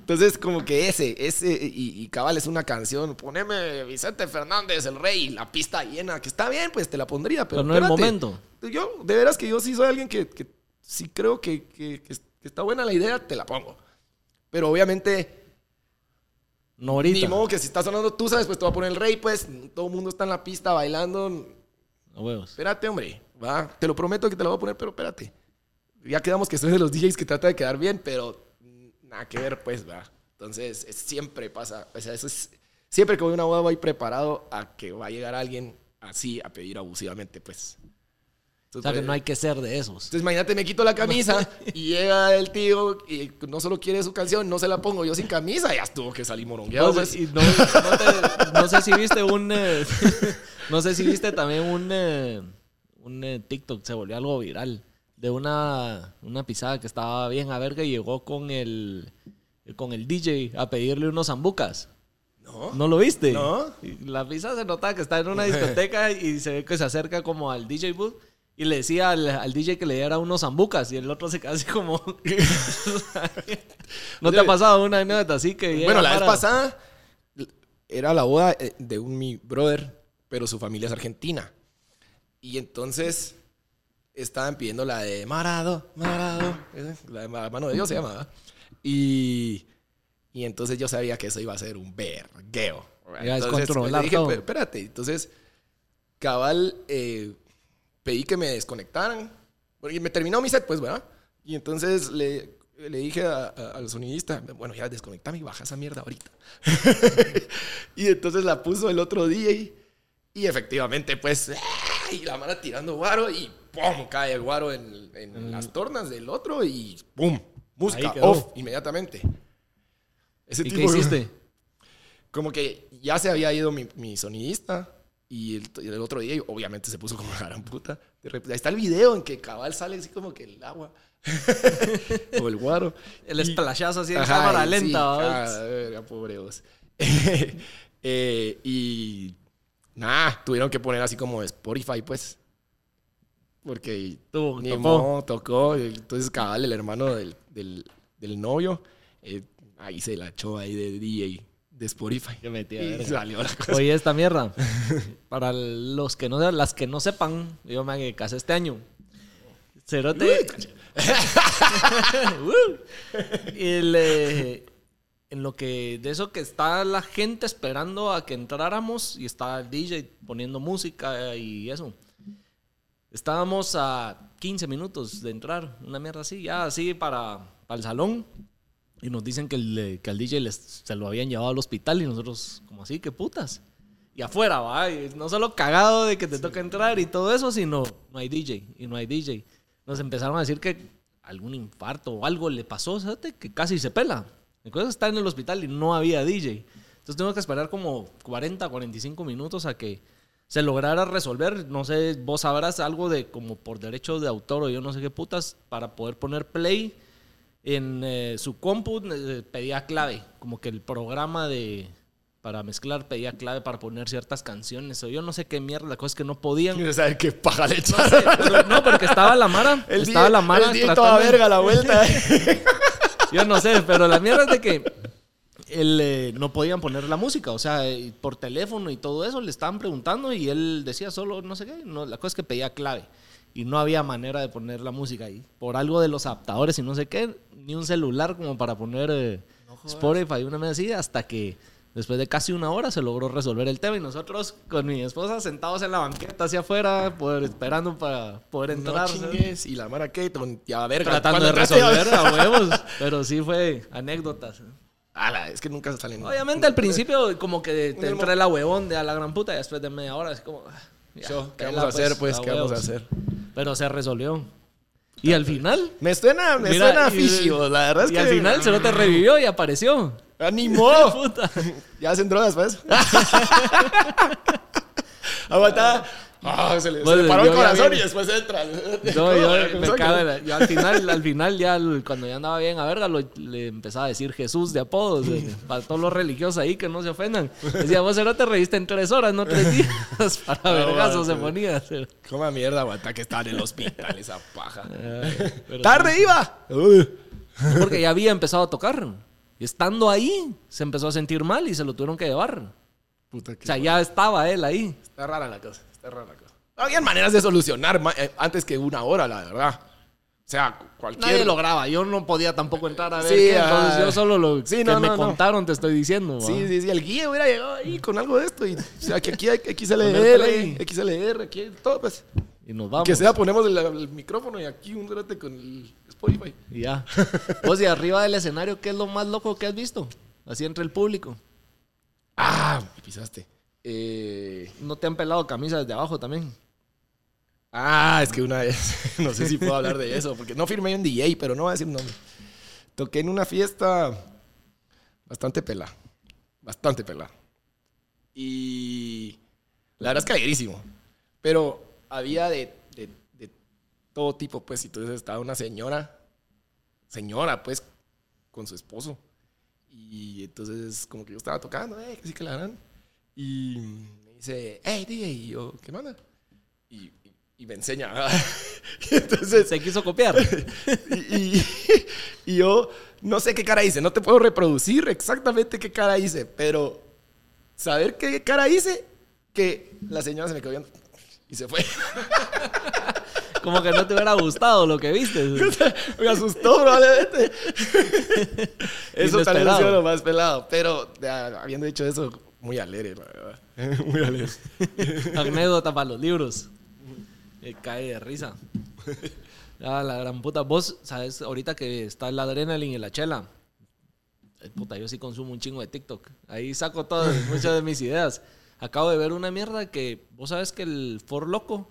Entonces, como que ese, ese, y, y cabal es una canción, poneme Vicente Fernández, el rey, la pista llena, que está bien, pues te la pondría, pero, Pero no es el momento. Yo, de veras que yo sí soy alguien que, que sí creo que, que- que está buena la idea, te la pongo. Pero obviamente, No ahorita. ni modo que si está sonando tú, sabes, pues te va a poner el rey, pues todo el mundo está en la pista bailando. A huevos. Espérate, hombre, va, te lo prometo que te la voy a poner, pero espérate. Ya quedamos que soy de los DJs que trata de quedar bien, pero nada que ver, pues, va. Entonces, es- siempre pasa, o sea, eso es, siempre que voy a una boda voy preparado a que va a llegar alguien así a pedir abusivamente, pues. O sea que no hay que ser de esos. Entonces, imagínate, me quito la camisa y llega el tío y no solo quiere su canción, no se la pongo yo sin camisa, ya estuvo que salí morongueado. No, pues. no, no te- no sé si viste un. eh, no sé si viste también un. eh, un eh, TikTok, se volvió algo viral. de una, una pisada que estaba bien a verga y llegó con el, con el DJ a pedirle unos zambucas. No. ¿No lo viste? No. La pizza se notaba que está en una discoteca y se ve que se acerca como al DJ booth y le decía al, al DJ que le diera unos zambucas y el otro se queda así como... ¿No te ha pasado una anécdota así que... Bueno, la vez Mara? pasada era la boda eh, de un mi brother, pero su familia es argentina. Y entonces estaban pidiendo la de Marado, Marado, esa, la de Ma- mano de Dios se llama. ¿verdad? Y, y entonces yo sabía que eso iba a ser un vergueo. Entonces, dije. "Pero espérate, entonces cabal eh, pedí que me desconectaran. Porque me terminó mi set, pues, ¿verdad? Y entonces le, le dije a- a- al sonidista, bueno, ya desconectame y baja esa mierda ahorita. y entonces la puso el otro DJ. Y efectivamente, pues, y la mano tirando guaro y ¡pum! cae el guaro en, en las tornas del otro y ¡pum! Música off inmediatamente. Ese ¿Y qué tipo- hiciste? como que ya se había ido mi, mi sonidista y el, y el otro día obviamente se puso como la gran puta. De repente, ahí está el video en que cabal sale así como que el agua o el guaro. El esplashazo así en Ajá, cámara lenta. sí, ah, verga, pobre vos. Eh, y nada, tuvieron que poner así como Spotify, pues. Porque Tuvo- tocó. modo, tocó. Entonces, cabal, el hermano del, del, del novio, eh, ahí se la echó ahí de DJ de Spotify. Qué metida, Y verga. salió la cosa. Oye, esta mierda. Para los que no, las que no sepan, yo me casé este año. Cerote. Y el, eh, en lo que de eso que está la gente esperando a que entráramos y está el DJ poniendo música y eso. Estábamos a 15 minutos de entrar, una mierda así, ya así para, para el salón. Y nos dicen que, el, eh, que al DJ les, se lo habían llevado al hospital y nosotros, como así, qué putas. Y afuera, va, y no solo cagado de que te toca entrar y todo eso, sino no hay DJ y no hay DJ. Nos empezaron a decir que algún infarto o algo le pasó, ¿sabes? Que casi se pela. Entonces está en el hospital y no había DJ. Entonces tengo que esperar como 40, 45 minutos a que se lograra resolver. No sé, vos sabrás algo de como por derechos de autor o yo no sé qué putas para poder poner play en eh, su compu eh, pedía clave, como que el programa de para mezclar pedía clave para poner ciertas canciones o yo no sé qué mierda, la cosa es que no podían. Quiero saber qué paja le No, sé, pero- no, porque estaba la Mara, El estaba la Mara el tratando toda verga la vuelta. yo no sé, pero la mierda es de que él, eh, no podían poner la música, o sea, por teléfono y todo eso le estaban preguntando y él decía solo no sé qué, no, la cosa es que pedía clave y no había manera de poner la música ahí. Por algo de los adaptadores y no sé qué, ni un celular como para poner eh, Spotify una vez así, hasta que después de casi una hora se logró resolver el tema y nosotros con mi esposa sentados en la banqueta hacia afuera, poder, esperando para poder No entrar. chingues. Y la Mara Keaton, ya verga. Tratando de resolver a huevos, pero sí fue anécdotas. Ala, es que nunca salen. Obviamente al principio como que te entra la huevón de a la gran puta y después de media hora es como... ah, ya, Yo, ¿Qué vamos a hacer, pues? ¿Qué vamos a hacer? Pero se resolvió. Y al final... Me suena, me mira, suena y- vos, la verdad es y que. al final se no te revivió y apareció. ¡Animó! Puta. ya hacen drogas, pues. Aguanta. Ah, se le, se Bueno, le paró el corazón y después entra. No, yo, me cago en la- yo al final, al final ya cuando ya andaba bien a verga, lo- le empezaba a decir Jesús de apodos, eh, para todos los religiosos ahí que no se ofendan. Decía, vos no te reíste en tres horas, no tres días. Para No, vergazo se ponía. Coma mierda, aguanta que está en el hospital esa paja. Pero ¡Tarde iba! Porque ya había empezado a tocar. Y estando ahí, se empezó a sentir mal y se lo tuvieron que llevar. Puta O sea, ya estaba él ahí. Está rara la cosa, la. Habían maneras de solucionar eh, antes que una hora, la verdad. O sea, cualquier. Nadie lo graba. Yo no podía tampoco entrar a ver Sí, qué. Entonces yo solo lo Sí, que no, me no, no. contaron te estoy diciendo. Sí, sí, sí. El guía hubiera llegado ahí con algo de esto. Y, o sea, que aquí hay XLR. XLR, aquí hay todo, pues. Y nos vamos. Que sea, ponemos el, el micrófono y aquí un drote con el Spotify. Y ya. Vos y arriba del escenario, ¿qué es lo más loco que has visto? Así entre el público. Ah, me pisaste. Eh, ¿No te han pelado camisas de abajo también? ah, es que una vez, no sé si puedo hablar de eso, porque no firmé un DJ, pero no voy a decir nombre. Toqué en una fiesta bastante pela, bastante pela. Y la verdad es que alegrísimo. Pero había de, de, de todo tipo, pues. Entonces estaba una señora, señora, pues, con su esposo. Y entonces, como que yo estaba tocando, eh, que sí que la harán. Y me dice, hey, DJ, y yo, ¿qué manda? Y, y- y me enseña. y entonces, Se quiso copiar. y, y- yo no sé qué cara hice, no te puedo reproducir exactamente qué cara hice, pero saber qué cara hice, que la señora se me quedó viendo y se fue. Como que no te hubiera gustado lo que viste. me asustó probablemente. eso tal vez lo más pelado, pero ya, habiendo dicho eso, muy alegre, la verdad. Muy alegre. Anécdota para los libros. Eh, cae de risa. Ah, la gran puta. Vos, sabes, ahorita que está el adrenaline y la chela. eh, Puta, yo sí consumo un chingo de TikTok. Ahí saco todas, muchas de mis ideas. Acabo de ver una mierda que vos sabes que el For Loco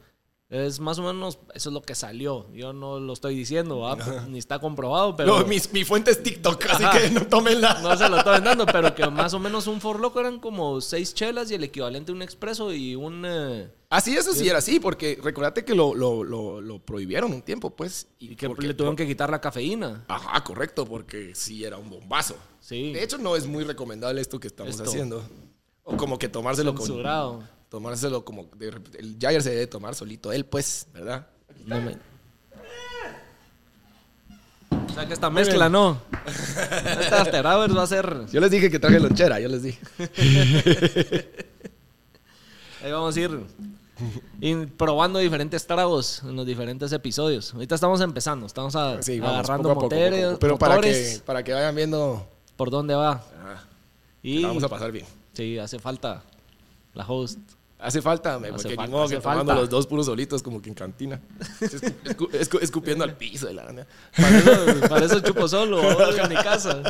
es más o menos, eso es lo que salió. Yo no lo estoy diciendo, ¿va? ni está comprobado, pero No, mi, mi fuente es TikTok, así Ajá. que no tómenla. no se lo estoy dando, pero que más o menos un For Loco eran como seis chelas y el equivalente a un expreso y un... eh, Ah, sí, eso sí era así, porque recordate que lo, lo, lo, lo prohibieron un tiempo, pues. y que porque- le tuvieron que quitar la cafeína. Ajá, correcto, porque sí era un bombazo. Sí. De hecho, no es muy recomendable esto que estamos Esto. haciendo. O como que tomárselo con... Tomárselo como... de el Jagger se debe tomar solito él, pues, ¿verdad? No me- O sea que esta mezcla no. Esta After Hours va a ser. Yo les dije que traje lonchera, yo les dije. Ahí vamos a ir probando diferentes tragos en los diferentes episodios. Ahorita estamos empezando, estamos a- Sí, vamos, agarrando poco a poco, motores, poco a poco. Pero para que, para que vayan viendo... por dónde va. ah, Y la vamos a pasar bien. sí, hace falta la host. Hace falta, me, Hace porque falta, modo que tomando falta. los dos puros solitos como que en cantina. Escu- escu- escu- escupiendo al piso de la nada. Para eso, para eso chupo solo en mi casa.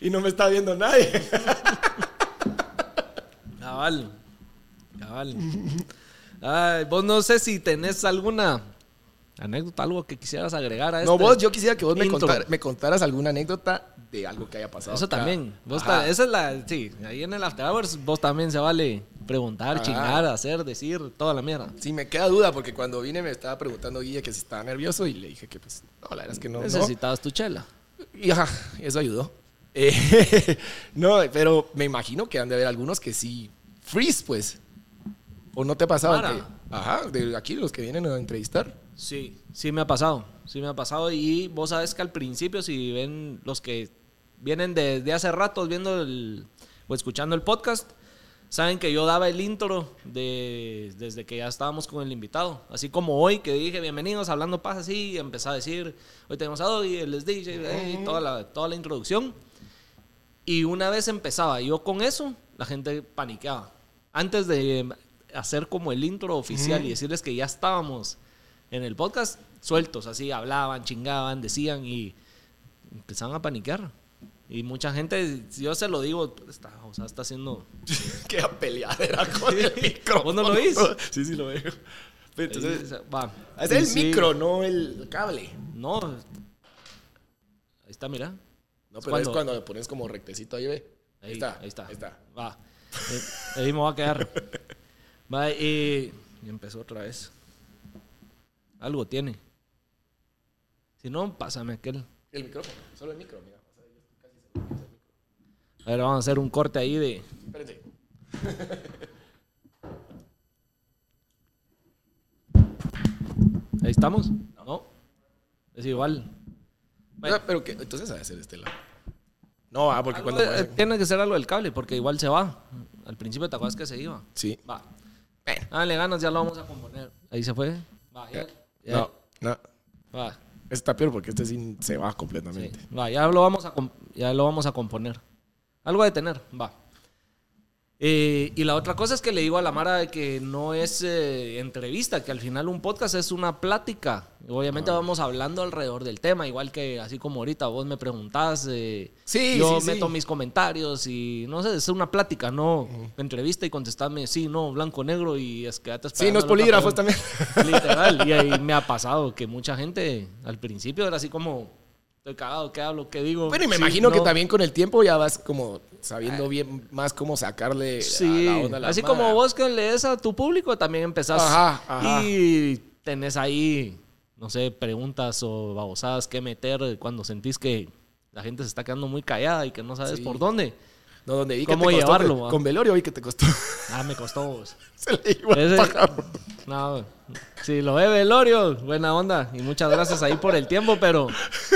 Y no me está viendo nadie. Cabal. Cabal. Ay, vos no sé si tenés alguna anécdota, algo que quisieras agregar a No, este vos, yo quisiera que vos me, contar- me contaras alguna anécdota de algo que haya pasado. Eso acá. también. Vos ta- esa es la. Sí, ahí en el After Hours vos también se vale preguntar, Ajá. chingar, hacer, decir, toda la mierda. Sí, me queda duda porque cuando vine me estaba preguntando Guille que si estaba nervioso y le dije que pues, no, la verdad es que no. no. Necesitabas tu chela. Y ajá, eso ayudó. Eh, no, pero me imagino que han de haber algunos que sí, freeze pues. ¿O no te ha pasado? Que- ajá, de aquí los que vienen a entrevistar. Sí, sí me ha pasado. Sí me ha pasado. Y vos sabes que al principio, si ven los que vienen desde hace ratos viendo el, o escuchando el podcast, saben que yo daba el intro de, desde que ya estábamos con el invitado. Así como hoy que dije, bienvenidos, hablando paz así, empecé a decir, hoy tenemos a Dodi, el DJ, eh, y toda la, toda la introducción. Y una vez empezaba yo con eso, la gente paniqueaba. Antes de hacer como el intro oficial y decirles que ya estábamos en el podcast, sueltos, así hablaban, chingaban, decían y empezaban a paniquear. Y mucha gente, yo se lo digo, está, o sea, está haciendo... Qué peleadera con el micro. ¿Vos no lo oís? Sí, sí lo veo. Entonces, va. es el sí, micro, no el cable. No. Ahí está, mira. No, pero es cuando- le pones como rectecito ahí, ve. Ahí, está. ahí está. Ahí está. Va. Eh, Ahí me voy a quedar. Va, y, y empezó otra vez. Algo tiene. Si no, pásame aquel. El micrófono, solo el micro, mira. A ver, vamos a hacer un corte ahí de. Espérense. Ahí estamos. No. Es igual. Bueno. Ah, pero que, entonces ha de ser este lado. No, ah, porque Algo cuando. tiene que ser algo del cable, porque igual se va. Al principio te acuerdas que se iba. Sí. Va. Bueno. Dale ganas, ya lo vamos a componer. Ahí se fue. Va, ya. ya. No, no. Va. Está peor porque este sí se va completamente. Va, ya lo vamos a, ya lo vamos a componer. Algo de tener, va. Eh, y la otra cosa es que le digo a la Mara de que no es eh, entrevista, que al final un podcast es una plática. Obviamente Ah. vamos hablando alrededor del tema, igual que así como ahorita vos me preguntás, eh, Sí, yo sí, sí. meto mis comentarios y no sé, es una plática, no entrevista y contestarme sí, no, blanco, negro y es quédate Sí, no es polígrafos también. Literal. Y ahí me ha pasado que mucha gente al principio era así como, estoy cagado, ¿qué hablo? ¿Qué digo? Bueno, y me Sí, imagino que también con el tiempo ya vas como sabiendo bien más cómo sacarle Sí, a la onda a la así mara. como vos que lees a tu público, también empezás. Ajá, ajá. Y tenés ahí, no sé, preguntas o babosadas que meter cuando sentís que la gente se está quedando muy callada y que no sabes Sí. por dónde. No, donde vi ¿Cómo que te costó, llevarlo, que-? Con Velorio vi que te costó. Ah, me costó. vos. Se le iba Ese- pájaro. No, si lo ve Velorio, buena onda. Y muchas gracias ahí por el tiempo, pero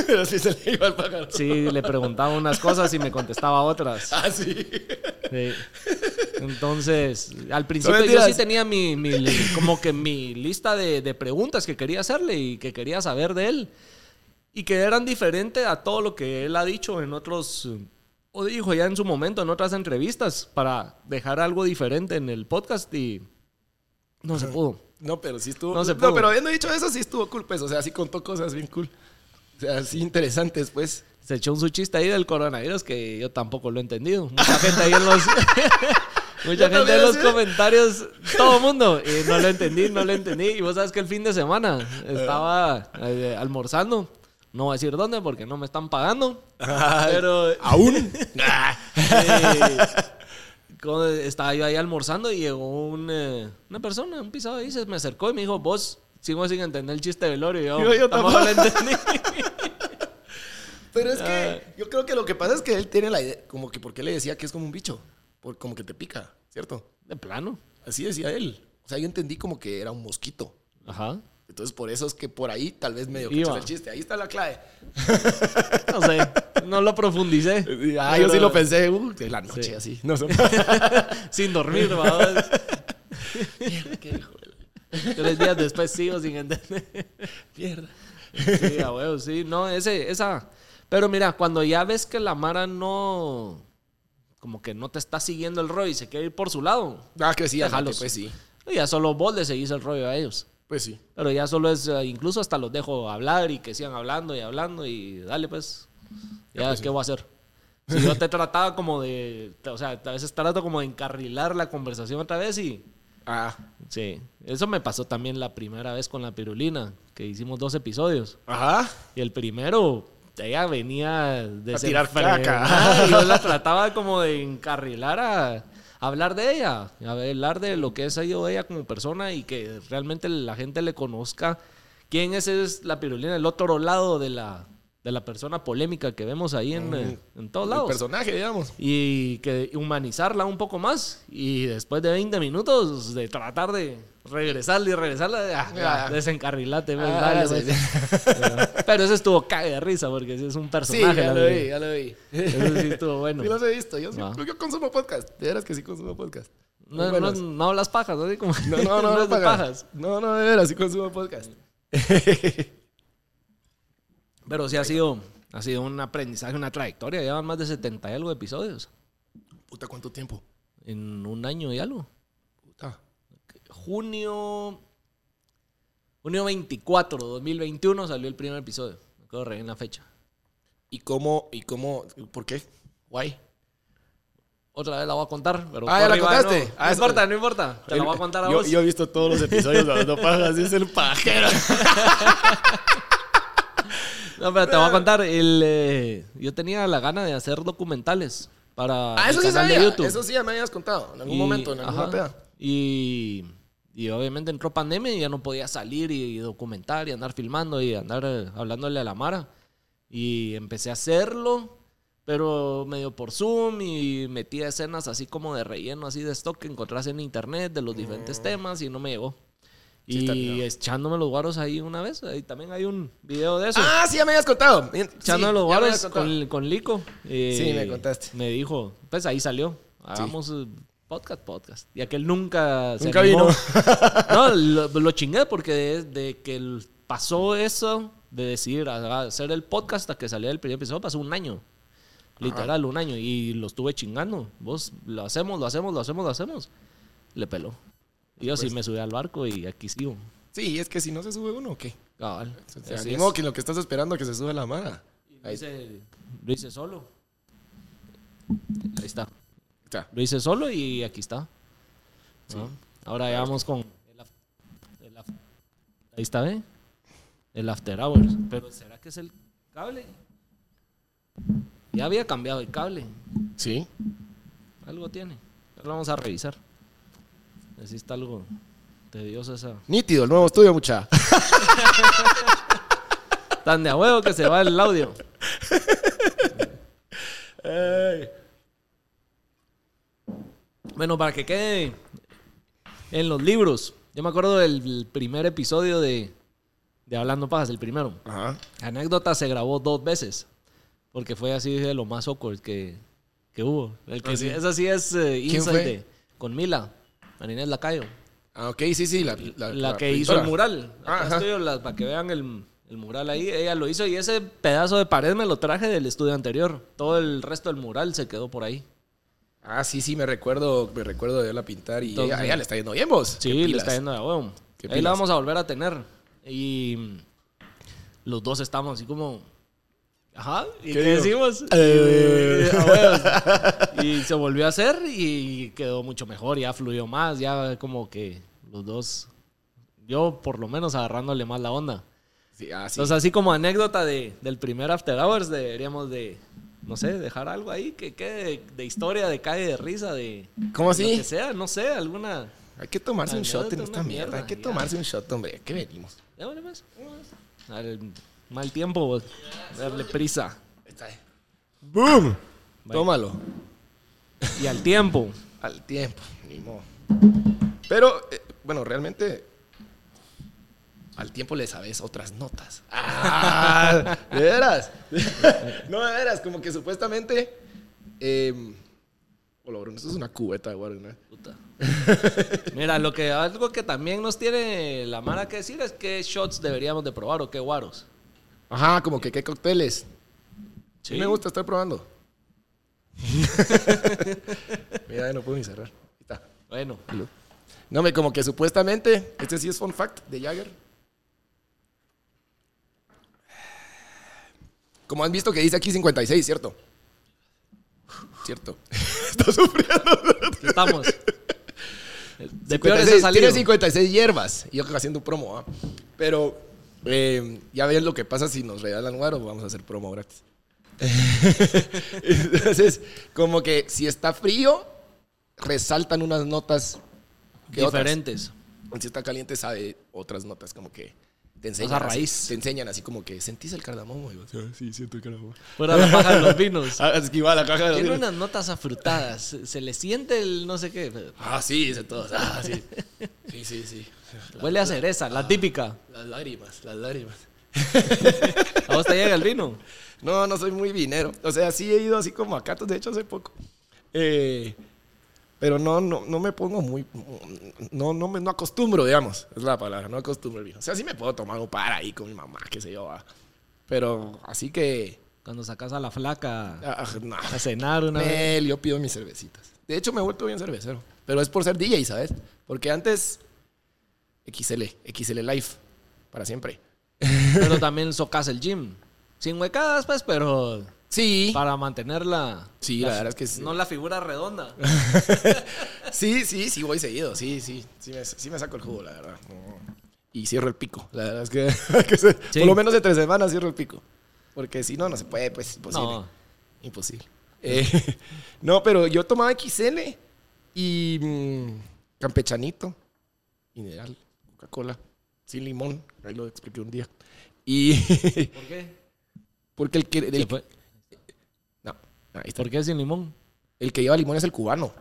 Pero sí se le iba el pájaro. sí le preguntaba unas cosas y me contestaba otras. Ah, sí. Sí. Entonces, al principio yo sí tenía mi, mi como que mi lista de, de preguntas que quería hacerle y que quería saber de él. Y que eran diferentes a todo lo que él ha dicho en otros, o dijo ya en su momento en otras entrevistas, para dejar algo diferente en el podcast y no se pudo. No, pero sí estuvo. No se No, pudo. pero habiendo dicho eso, sí estuvo cool, pues. O sea, sí contó cosas bien cool. O sea, sí interesantes, pues. Se echó un su chiste ahí del coronavirus que yo tampoco lo he entendido. Mucha gente ahí en los... Mucha gente también en los comentarios, todo el mundo, y no lo entendí, no lo entendí. Y vos sabes que el fin de semana estaba eh, almorzando. No voy a decir dónde porque no me están pagando. Pero ¿Aún? eh, estaba yo ahí almorzando y llegó un, eh, una persona, un pisado ahí, se me acercó y me dijo, vos sigo sin entender el chiste de velorio. Y yo, Yo- yo tampoco lo entendí. Pero es que Ah. yo creo que lo que pasa es que él tiene la idea, como que porque le decía que es como un bicho, por, como que te pica, ¿cierto? De plano. Así decía él. O sea, yo entendí como que era un mosquito. Ajá. Entonces, por eso es que por ahí tal vez medio cachó el chiste. Ahí está la clave. No sé, no lo profundicé. Ah, yo sí lo pensé, uh, de la noche Sí. así. No sé. Sin dormir, ¿va? ¿Qué dijo él? Tres días después sigo sin entender. Mierda. Sí, a huevo, sí. No, ese, esa. Pero mira, cuando ya ves que la Mara no. Como que no te está siguiendo el rollo y se quiere ir por su lado. Ah, que sí, que pues sí. Ya solo vos le seguís el rollo a ellos. Pues sí. Pero ya solo es. eh, incluso hasta los dejo hablar y que sigan hablando y hablando y dale, pues. Ya, ¿qué voy a hacer? Si yo te trataba como de. O sea, a veces trato como de encarrilar la conversación otra vez y. Ah. Sí, eso me pasó también la primera vez con la pirulina, que hicimos dos episodios. Ajá. Y el primero, ella venía de A tirar. Y yo la trataba como de encarrilar a hablar de ella, hablar de lo que es sido ella como persona y que realmente la gente le conozca quién es, es la pirulina, el otro lado de la, de la persona polémica que vemos ahí en, eh, en todos El lados personaje, digamos. y que humanizarla un poco más y después de 20 minutos de tratar de regresarle y regresarle ah, ya, Ah. desencarrilate pues, Ah, dale, sí, pues. Pero, pero ese estuvo cague de risa porque es un Sí, personaje ya la lo vi, ya lo vi. Ese sí estuvo bueno Sí los he visto. Yo, sí- Ah. yo consumo podcast. De veras que sí consumo podcast. No, no, no hablas pajas así como No, no, no, no, de pagas. pajas No, no, de veras, sí consumo podcast. Pero sí ha sido ha sido un aprendizaje una trayectoria llevan más de 70 y algo de episodios Puta, ¿cuánto tiempo? en un año y algo Puta. junio junio 24 2021 salió el primer episodio me acuerdo re bien la fecha ¿Y cómo, y cómo, por qué? Guay. Otra vez la voy a contar, pero Ah, ¿ya la contaste? No, Ah, no importa, no importa. Te la voy a contar a yo, vos. Yo he visto todos los episodios de Hablando Pajas. Es el pajero. No, pero te voy a contar. El, eh, yo tenía la gana de hacer documentales para Ah, mi eso sí canal sabía. de YouTube. Eso sí ya me habías contado. En algún Y- momento, en alguna ajá. peda. Y, y obviamente entró pandemia y ya no podía salir y, documentar y andar filmando y andar eh, hablándole a la Mara. Y empecé a hacerlo, pero medio por Zoom y metía escenas así como de relleno, así de stock que encontrás en internet de los diferentes temas y no me llegó. Sí, y echándome los guaros ahí una vez, ahí también hay un video de eso. Ah, sí, ya me habías contado. Sí, Echándome los guaros con, con Lico. eh, Sí, me contaste. Me dijo, pues ahí salió. Hagamos eh, podcast, podcast. Y aquel nunca se Nunca animó. vino. no, lo, lo chingué porque de, de que pasó eso de a hacer el podcast hasta que salía el primer episodio, pasó un año. Literal, un año. Y lo estuve chingando. Vos, lo hacemos, lo hacemos, lo hacemos, lo hacemos. Le peló. Y yo sí me subí al barco y aquí sigo. Sí, es que si no se sube uno, ¿o qué? Cabal. Se Así animó que lo que estás esperando que se sube la mara. Lo hice, lo hice solo. Ahí está. Está. Lo hice solo y aquí está. ¿No? Ahora ya vamos con el el af- Ahí está, ¿eh? El After Hours. Pero ¿será que es el cable? Ya había cambiado el cable. Sí. Algo tiene. Lo vamos a revisar. Necesita algo. tediosa esa. Nítido, el nuevo estudio, mucha. Tan de a huevo que se va el audio. Bueno, para que quede en los libros. Yo me acuerdo del primer episodio de, de Hablando Pajas, el primero. Ajá. Anécdota se grabó dos veces. Porque fue así de lo más awkward que, que hubo. El que Ah, sí- sí. Esa sí es eh, con Mila, Marinés Lacayo. Ah, ok, sí, sí. La, La, la- que hizo el mural. Ah, Acá estoy para que vean el, el mural ahí. Ella lo hizo y ese pedazo de pared me lo traje del estudio anterior. Todo el resto del mural se quedó por ahí. Ah, sí, sí, me recuerdo, me recuerdo de verla pintar y Entonces- ella, ella le está yendo bien, vos. Sí, le está yendo de huevo. Ahí la vamos a volver a tener. Y los dos estamos así como. Ajá. ¿Y qué, digo? decimos? Eh. Y, a huevos. Y se volvió a hacer y quedó mucho mejor. Ya fluyó más. Ya como que los dos. Yo, por lo menos, agarrándole más la onda. Sí, ah, sí. Entonces, así como anécdota de, del primer After Hours, deberíamos de, no sé, dejar algo ahí que quede de, historia, de calle de risa, de ¿Cómo lo que así? sea, no sé, alguna. Hay que tomarse un shot en esta mierda. mierda, Hay que ya. tomarse un shot, hombre. ¿Qué venimos? Démosle más, démosle más. Mal tiempo, vos. darle prisa. ¡Boom! Tómalo. Y al tiempo. Al tiempo, ni modo. Pero, eh, bueno, realmente al tiempo le sabes otras notas. Ah, ¿De veras? no, de veras, como que supuestamente... Eh, hola, Bruno, esto es una cubeta de. Puta. Mira, lo que, algo que también nos tiene la mara que decir es qué shots deberíamos de probar o qué guaros. Ajá, como que qué cócteles. Sí. Me gusta, estoy probando. Mira, no puedo ni cerrar. Ahí está. Bueno. No, me como que supuestamente, este sí es fun fact de Jagger. Como han visto que dice aquí 56, ¿cierto? Cierto. Está sufriendo. estamos. De 56, peores salido. tiene 56 hierbas. Y yo haciendo promo, ¿ah? Pero eh, ya ven lo que pasa si nos regalan guaro, vamos a hacer promo gratis. Entonces, como que si está frío, resaltan unas notas que otras. Diferentes. Si está caliente, sabe otras notas, como que te enseñan. a así, raíz. te enseñan así como que sentís el cardamomo. Y "Ah, sí, siento el cardamomo. Fuera la paja de los vinos. Ah, esquiva la caja de los Tiene vinos. unas notas afrutadas. Se- le siente el no sé qué. Ah, sí, dice todos. Ah, sí. Sí, sí, sí. Huele a cereza, la típica. Las lágrimas, las lágrimas. ¿A vos te llega el vino? No, no soy muy vinero. O sea, sí he ido así como a Catos, de hecho, hace poco. Eh, pero no, no, no me pongo muy... No, no me no acostumbro, digamos. Es la palabra, no acostumbro el vino. O sea, sí me puedo tomar un par ahí con mi mamá, qué sé yo. va. Pero así que... Cuando sacas a la flaca ah, no. a cenar una vez. Nel, yo pido mis cervecitas. De hecho, me he vuelto bien cervecero. Pero es por ser DJ, ¿sabes? Porque antes... XL, XL Life. Para siempre. Pero también socas el gym. Sin huecadas, pues, pero Sí. para mantenerla. Sí, la verdad es que sí. No la figura redonda. Sí, sí, sí, voy seguido. Sí, sí. Sí me, sí me saco el jugo, la verdad. Y cierro el pico. La verdad es que, que se- Sí. por lo menos de tres semanas cierro el pico. Porque si no, no se puede, pues imposible. No. Imposible. Eh, no, pero yo tomaba XL y mm, campechanito, mineral, Coca-Cola, sin limón. Ahí lo expliqué un día. Y ¿Por qué? porque el que, ahí está. ¿Por qué sin limón? el que lleva limón es el cubano.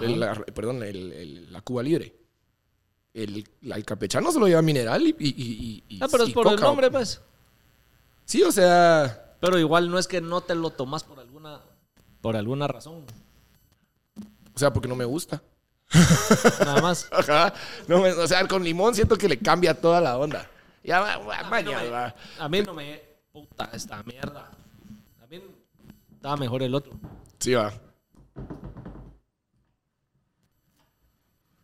El- la- perdón, el- el- la Cuba Libre. El, el campechano se lo lleva mineral y, y- y- y- Ah, pero es por el coca. nombre, pues. Sí, o sea, Pero igual no es que no te lo tomas por alguna, por alguna razón. o sea, porque no me gusta. Nada más. Ajá. No me- o sea, con limón siento que le cambia toda la onda. Ya va, va, A mí, vaya, no me, va. a mí no me... Puta, esta mierda. Estaba mejor el otro. Sí, va.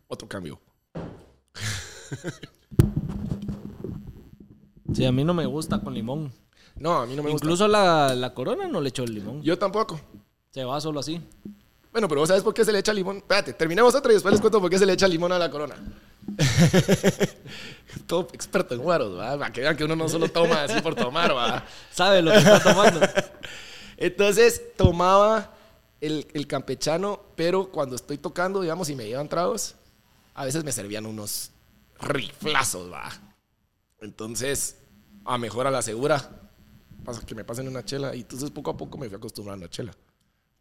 Otro cambio. Sí, a mí no me gusta con limón. No, a mí no me gusta. Incluso la, la corona no le echo el limón. Yo tampoco. Se va solo así. Bueno, pero ¿vos sabes por qué se le echa limón? Espérate, terminemos otra y después les cuento por qué se le echa limón a la corona. Todo experto en guaros, ¿va? Para que vean que uno no solo toma así por tomar, ¿va? Sabe lo que está tomando. Entonces tomaba el, el campechano, pero cuando estoy tocando, digamos, y me llevan tragos, a veces me servían unos riflazos, va. Entonces, a mejor a la segura, pasa que me pasen una chela y entonces poco a poco me fui acostumbrando a chela.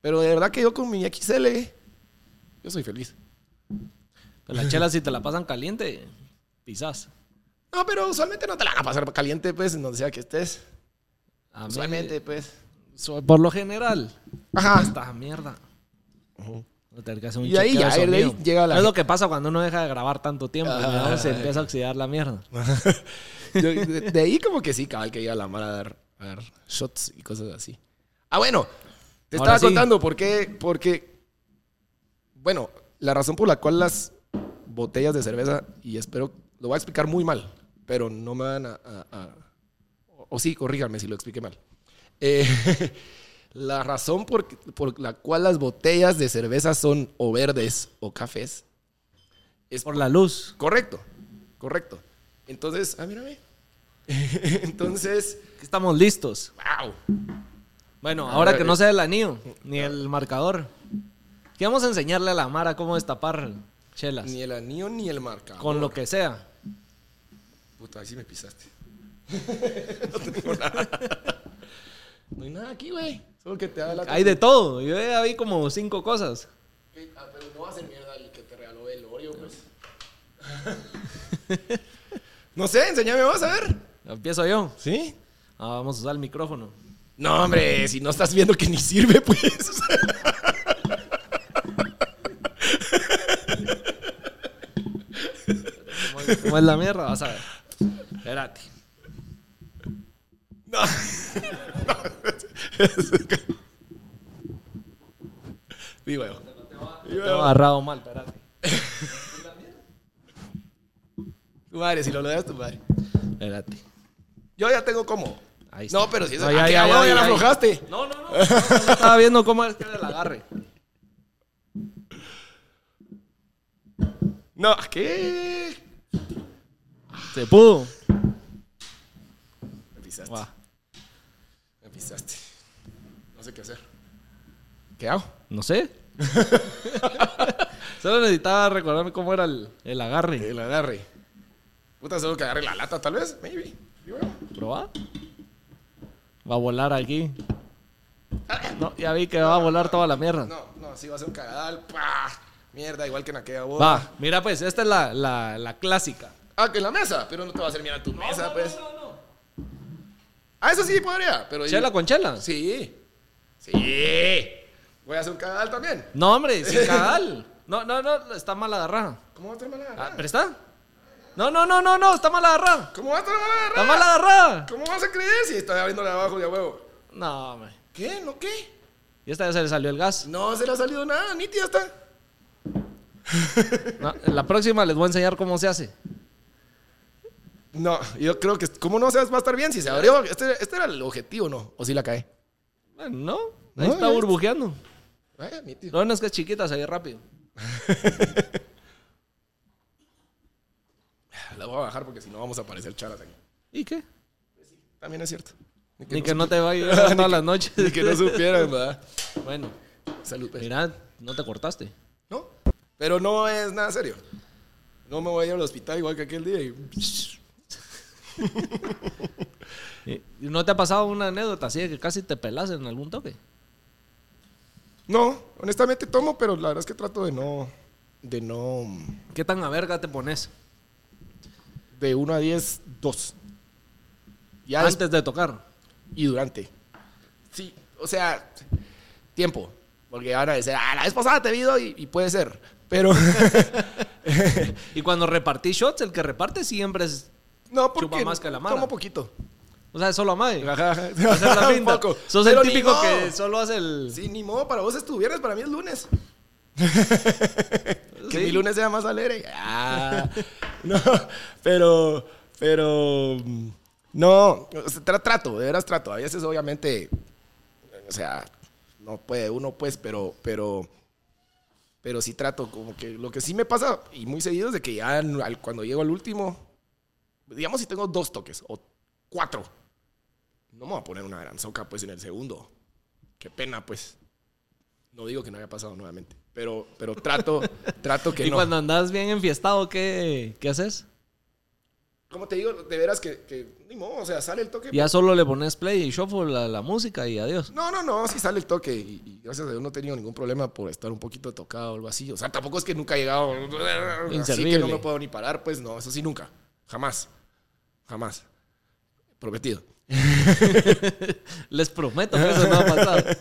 Pero de verdad que yo con mi XL, yo soy feliz. Pues la chela, si te la pasan caliente, pisas. No, pero usualmente no te la van a pasar caliente, pues, en donde sea que estés. A mí, Usualmente, pues. Por lo general, Ajá. esta mierda. Que hacer un Y ahí ya, ahí sonido. llega la- Es lo que pasa cuando uno deja de grabar tanto tiempo. Ah. ¿no? Se empieza a oxidar la mierda. Yo- de, de ahí como que sí, cabal, que llega la mara a dar, a dar shots y cosas así. Ah, bueno. Te Ahora estaba sí. contando por qué, porque, bueno, la razón por la cual las botellas de cerveza, y espero, lo voy a explicar muy mal, pero no me van a... a- a- o, o sí, corríganme si lo expliqué mal. Eh, la razón por, por la cual las botellas de cerveza son o verdes o cafés es Por la luz. Correcto, correcto. Entonces, ah, mírame. Entonces, Estamos listos. wow. Bueno, ahora ver, que no eh, sea el anillo, ni el marcador. ¿Qué vamos a enseñarle a la Mara cómo destapar chelas? Ni el anillo ni el marcador. Con lo que sea. Puta, ahí sí me pisaste. no tengo nada. No hay nada aquí, güey. Solo que te da la. Hay de todo. Yo ya vi como cinco cosas. Ah, pero no va a ser mierda el que te regaló el Oreo, pues. no sé, enséñame, vas a ver. Empiezo yo. ¿Sí? Ah, vamos a usar el micrófono. No, hombre, si no estás viendo que ni sirve, pues. ¿Cómo es, cómo es la mierda? Vas a ver. Espérate. No. Huevo. Vi, Te agarrado mal, espérate. Tu madre, si lo logras, tu madre. Espérate. Yo ya tengo como. Ahí está. No, pero si eso. No, ya, ya, ya, ya la aflojaste. No, no, no. no, no estaba viendo cómo es que el agarre. No, ¿qué? Se pudo. Me No sé qué hacer. ¿Qué hago? No sé. Solo necesitaba recordarme cómo era el, el agarre. El agarre. Puta, solo que agarre la lata, tal vez. Maybe. Y bueno. ¿Proba? Va a volar aquí. No, ya vi que va a volar toda la mierda. No, no, sí va a ser un cagadal. ¡Pah! Mierda, igual que en aquella boda. Va, mira pues, esta es la, la, la clásica. Ah, que en la mesa. Pero no te va a hacer mierda tu mesa, pues. Ah, eso sí podría. Pero ¿Chela con chela? Sí. Sí. Voy a hacer un cagadal también. No, hombre, sin cagal. No, no, no, está mal agarrada. ¿Cómo va a estar mal Ah, agarrada? ¿Pero está? No, no, no, no, no, está mal agarrada. ¿Cómo va a estar mal Está agarrada? mal agarrada. ¿Cómo vas a creer si estoy abriéndole abajo de a huevo? No, hombre. ¿Qué? ¿No qué? Y esta ya se le salió el gas. No se le ha salido nada, nítida está. No, la próxima les voy a enseñar cómo se hace. No, yo creo que, ¿cómo no se va a estar bien si se abrió? Este, este era el objetivo, ¿no? ¿O si la cae? Bueno, no, ahí No, está burbujeando. Lo bueno es que es chiquita, se ve rápido. La voy a bajar porque si no vamos a aparecer charas aquí. ¿Y qué? También es cierto. Ni que no te vaya a todas las noches. Ni que no supieran, ¿verdad? Bueno, Salud, pues. no te cortaste. ¿No? Pero no es nada serio. No me voy a ir al hospital igual que aquel día y... ¿Y y no te ha pasado una anécdota así de que casi te pelas en algún toque? No, honestamente tomo, pero la verdad es que trato de no... De no... ¿Qué tan a verga te pones De 1 a 10, 2. Ya antes de tocar? y durante. Sí, o sea, tiempo. Porque ahora decir, ah, la vez pasada te vi y, y puede ser. Pero, Y cuando repartís shots, el que reparte siempre es. No, porque Chupa más que la mara. tomo poquito. O sea, es solo a madre. Ajá, ajá. Hacer la pinta. poco. Sos Pero el ni típico modo. que solo hace el. Sí, ni modo, para vos es tu viernes, para mí es lunes. que mi lunes sea más alegre. Ah, no, pero, pero, mm, no, o tra- trato, de veras trato. A veces, obviamente, o sea, no puede uno, pues, pero, pero, pero sí trato. Como que lo que sí me pasa, y muy seguido, es de que ya cuando llego al último, digamos si tengo dos toques o cuatro, no me voy a poner una gran soca, pues, en el segundo. Qué pena, pues. No digo que no haya pasado nuevamente, pero, pero trato, trato que y no. cuando andas bien enfiestado, ¿qué, qué haces? como te digo, de veras que, que ni modo, o sea, sale el toque. Ya solo le pones play y shuffle a la música y adiós. No, no, no, sí sale el toque y, y gracias a Dios no he tenido ningún problema por estar un poquito tocado o algo así. O sea, tampoco es que nunca he llegado así que no Inservible. me puedo ni parar, pues no, eso sí nunca. Jamás. Jamás. Prometido. Les prometo que eso no va a pasar.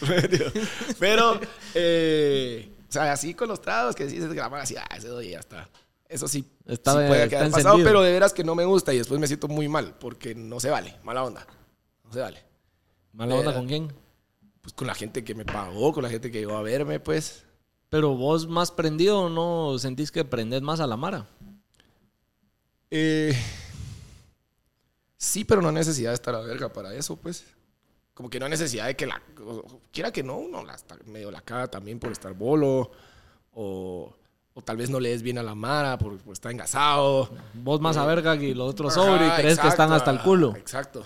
Prometido. Pero, eh, o sea, así con los tragos que decís, grabar así, ah, ese doy y ya está. Eso sí, Está- sí puede quedar pasado, encendido. pero de veras que no me gusta y después me siento muy mal porque no se vale, mala onda. No se vale. ¿Mala onda con quién? Pues con la gente que me pagó, con la gente que llegó a verme, pues. Pero vos más prendido, ¿no sentís que prendés más a la mara? Eh, sí, pero no hay necesidad de estar a verga para eso, pues. Como que no hay necesidad de que la. Quiera que no, uno la está medio la caga también por estar bolo. O, o tal vez no le des bien a la mara por, por estar engasado. Vos más a verga que los otros sobre y crees que están hasta el culo. Exacto.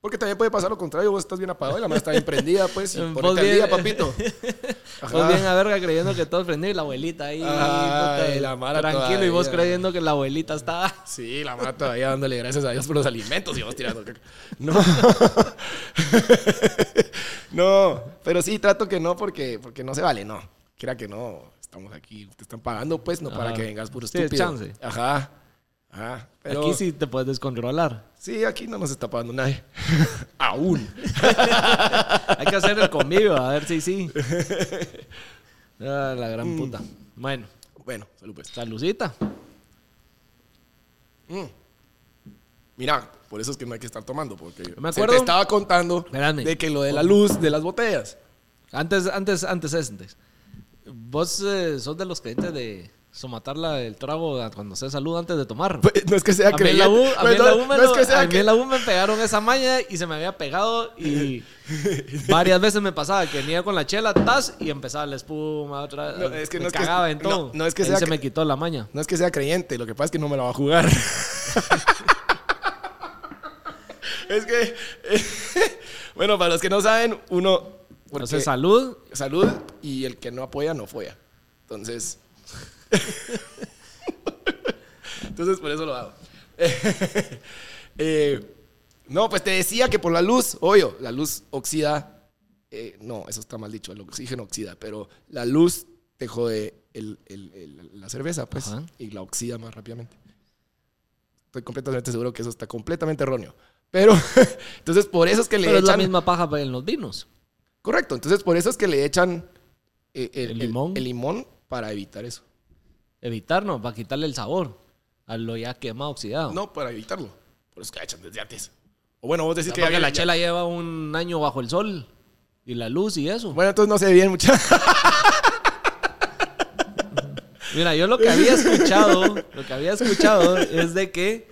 Porque también puede pasar lo contrario, vos estás bien apagado y la mara está bien prendida, pues. Y ponete al bien- día, papito. Vos bien a verga creyendo que todo es prendido y la abuelita ahí. Ay, puta, la mara tranquilo y vos todavía. creyendo que la abuelita está. Sí, la mara todavía dándole gracias a Dios por los alimentos y vos tirando. No. no, pero sí, trato que no porque, porque no se vale, no. Quiera que no, estamos aquí, te están pagando, pues, no para que vengas puro Sí, estúpido. chance. Ajá. Ajá. Pero Aquí sí te puedes descontrolar. sí, aquí no nos está pagando nadie. Aún. Hay que hacer el convivio, a ver si sí. Ah, la gran Mm. puta. Bueno, Bueno, salud pues. saludcita. Mm. Mira, por eso es que no hay que estar tomando, porque Me se acuerdo- te estaba contando Espérame. de que lo de la luz de las botellas. Antes, antes, antes, antes. Vos eh, sos de los creyentes de somatar la- el trago cuando se salud antes de tomar. Pues, No es que sea A mí en la U, creyente. a mí en la no- U me no es que me pegaron esa maña y se me había pegado y varias veces me pasaba que venía con la chela, tas, y empezaba la espuma otra No, es que me no es que- cagaba en todo. no es que sea se me quitó la maña. No es que sea creyente, lo que pasa es que no me la va a jugar. es que, bueno, para los que no saben, uno... Entonces, salud. salud y el que no apoya no folla. Entonces... Entonces, por eso lo hago. Eh, no, pues te decía que por la luz, obvio, la luz oxida. eh, no, eso está mal dicho, el oxígeno oxida, pero la luz te jode el- el- el- la cerveza, pues, Ajá. y la oxida más rápidamente. Estoy completamente seguro que eso está completamente erróneo. Pero, entonces, por eso es que le Pero es la echan. misma paja en los vinos. Correcto, entonces por eso es que le echan eh, El limón. el limón para evitar eso. Evitar, no, para quitarle el sabor a lo ya quemado, oxidado. No, para evitarlo. Por eso es que la echan desde antes. O bueno, vos decís que ya- la ya- chela lleva un año bajo el sol y la luz y eso. Bueno, entonces no sé bien mucho. Mira, yo lo que había escuchado, lo que había escuchado es de que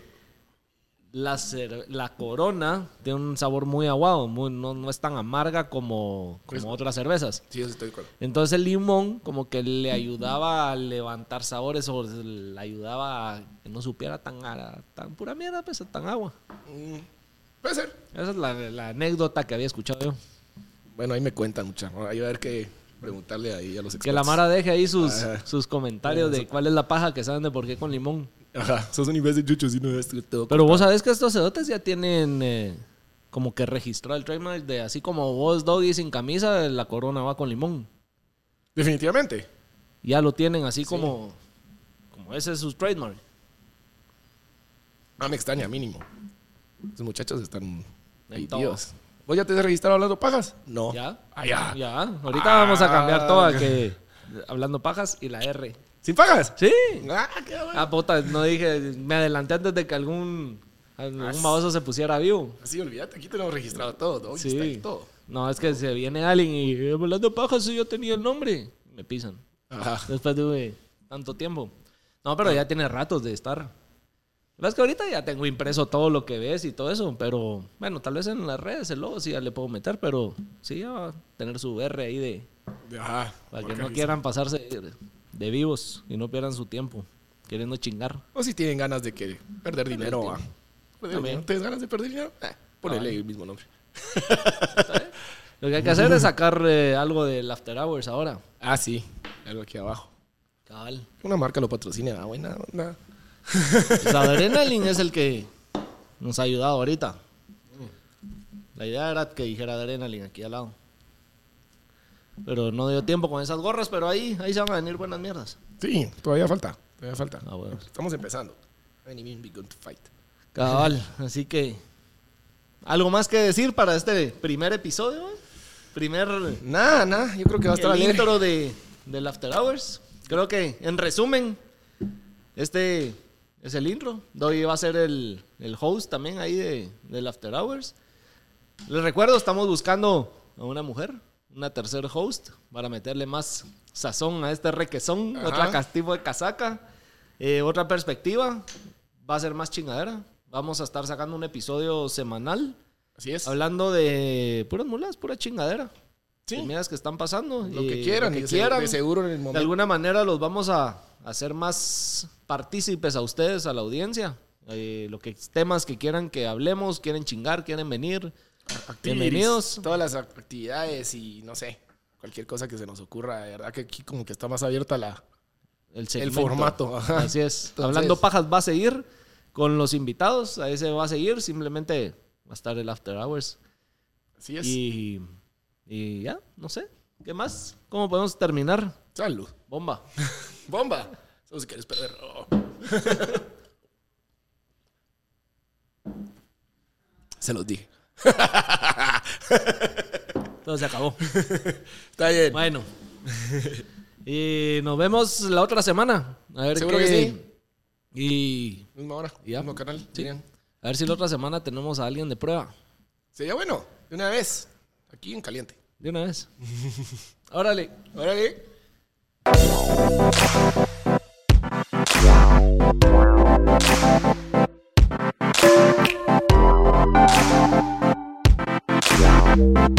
la, la corona tiene un sabor muy aguado, muy- no, no es tan amarga como, como otras cervezas. sí, eso estoy acuerdo. Entonces el limón como que le ayudaba a levantar sabores o le ayudaba a que no supiera tan, tan pura mierda, pues tan agua. Mm, puede ser. Esa es la, la anécdota que había escuchado yo. Bueno, ahí me cuentan mucha. Hay a ver que preguntarle ahí a los expertos. Que la Mara deje ahí sus, sus comentarios de cuál es la paja que saben de por qué con limón. Ajá, sos un imbécil chucho si no ves todo. Pero vos sabés que estos cedotes ya tienen eh, como que registrado el trademark de así como vos, Doggy, sin camisa, la corona va con limón. Definitivamente. Ya lo tienen así como, como ese es su trademark. Ah, me extraña, mínimo. Los muchachos están tíos. ¿Vos ya te has registrado hablando pajas? No. ¿Ya? Ah, ya. Ya. Ahorita vamos a cambiar Ah, todo a ok. que hablando pajas y la R. ¿Sin pagas? Sí. Ah, qué bueno. Ah, puta, no dije, me adelanté antes de que algún, algún baboso se pusiera vivo. Así, olvídate, aquí tenemos registrado todo, ¿no? Sí. Está ahí todo. No, es que se viene alguien y eh, hablando pajas, si yo tenía el nombre. Me pisan. Ajá. Después de tanto tiempo. No, pero ya tiene ratos de estar. Es que ahorita ya tengo impreso todo lo que ves y todo eso, pero bueno, tal vez en las redes el logo sí ya le puedo meter, pero sí ya va a tener su R ahí de. Ajá. Para que Porque no quieran pasarse de, vivos y no pierdan su tiempo queriendo chingar. O si tienen ganas de que perder dinero, ah. ¿Tienes ganas de perder dinero? Eh, ponele Ah. el mismo nombre. Lo que hay que hacer es sacar eh, algo del After Hours ahora. Ah, sí. Algo aquí abajo. Cabal. Una marca lo patrocina. Ah, buena onda. Pues Adrenaline es el que nos ha ayudado ahorita. La idea era que dijera Adrenaline aquí al lado. Pero no dio tiempo con esas gorras, pero ahí, ahí se van a venir buenas mierdas. Sí, todavía falta. Todavía falta. Ah, bueno. Estamos empezando. Any mean begun to fight. Cabal, así que. ¿Algo más que decir para este primer episodio? eh? Primer. Nada, nada. Yo creo que va a estar el alegre. intro de, del After Hours. Creo que, en resumen, este es el intro. Doy va a ser el, el host también ahí de, del After Hours. Les recuerdo, estamos buscando a una mujer, una tercer host, para meterle más sazón a este requesón, Ajá. otra cas- tipo de casaca, eh, otra perspectiva. Va a ser más chingadera. Vamos a estar sacando un episodio semanal. Así es. Hablando de puras mulas, pura chingadera. Sí. Miradas que están pasando. Lo que quieran. lo que de quieran. De seguro en el De momento. alguna manera los vamos a hacer más partícipes a ustedes, a la audiencia. Eh, lo que temas que quieran que hablemos, quieren chingar, quieren venir. Bienvenidos. Todas las actividades y no sé. Cualquier cosa que se nos ocurra. De verdad que aquí como que está más abierta la, El, formato. ajá. Así es. Entonces- Hablando pajas va a seguir con los invitados. Ahí se va a seguir. Simplemente va a estar el After Hours. Así es. Y, y ya, no sé. ¿Qué más? ¿Cómo podemos terminar? Salud. Bomba. Bomba. Solo si quieres perder. Oh. Se los dije. Todo se acabó. Está bien. Bueno. y nos vemos la otra semana. A ver Seguro qué- que sí. Y Misma hora. Ya. Mismo canal. Sí. A ver si la otra semana tenemos a alguien de prueba. Sería bueno. De una vez. Aquí en caliente. De una vez. Órale. Órale. Wow.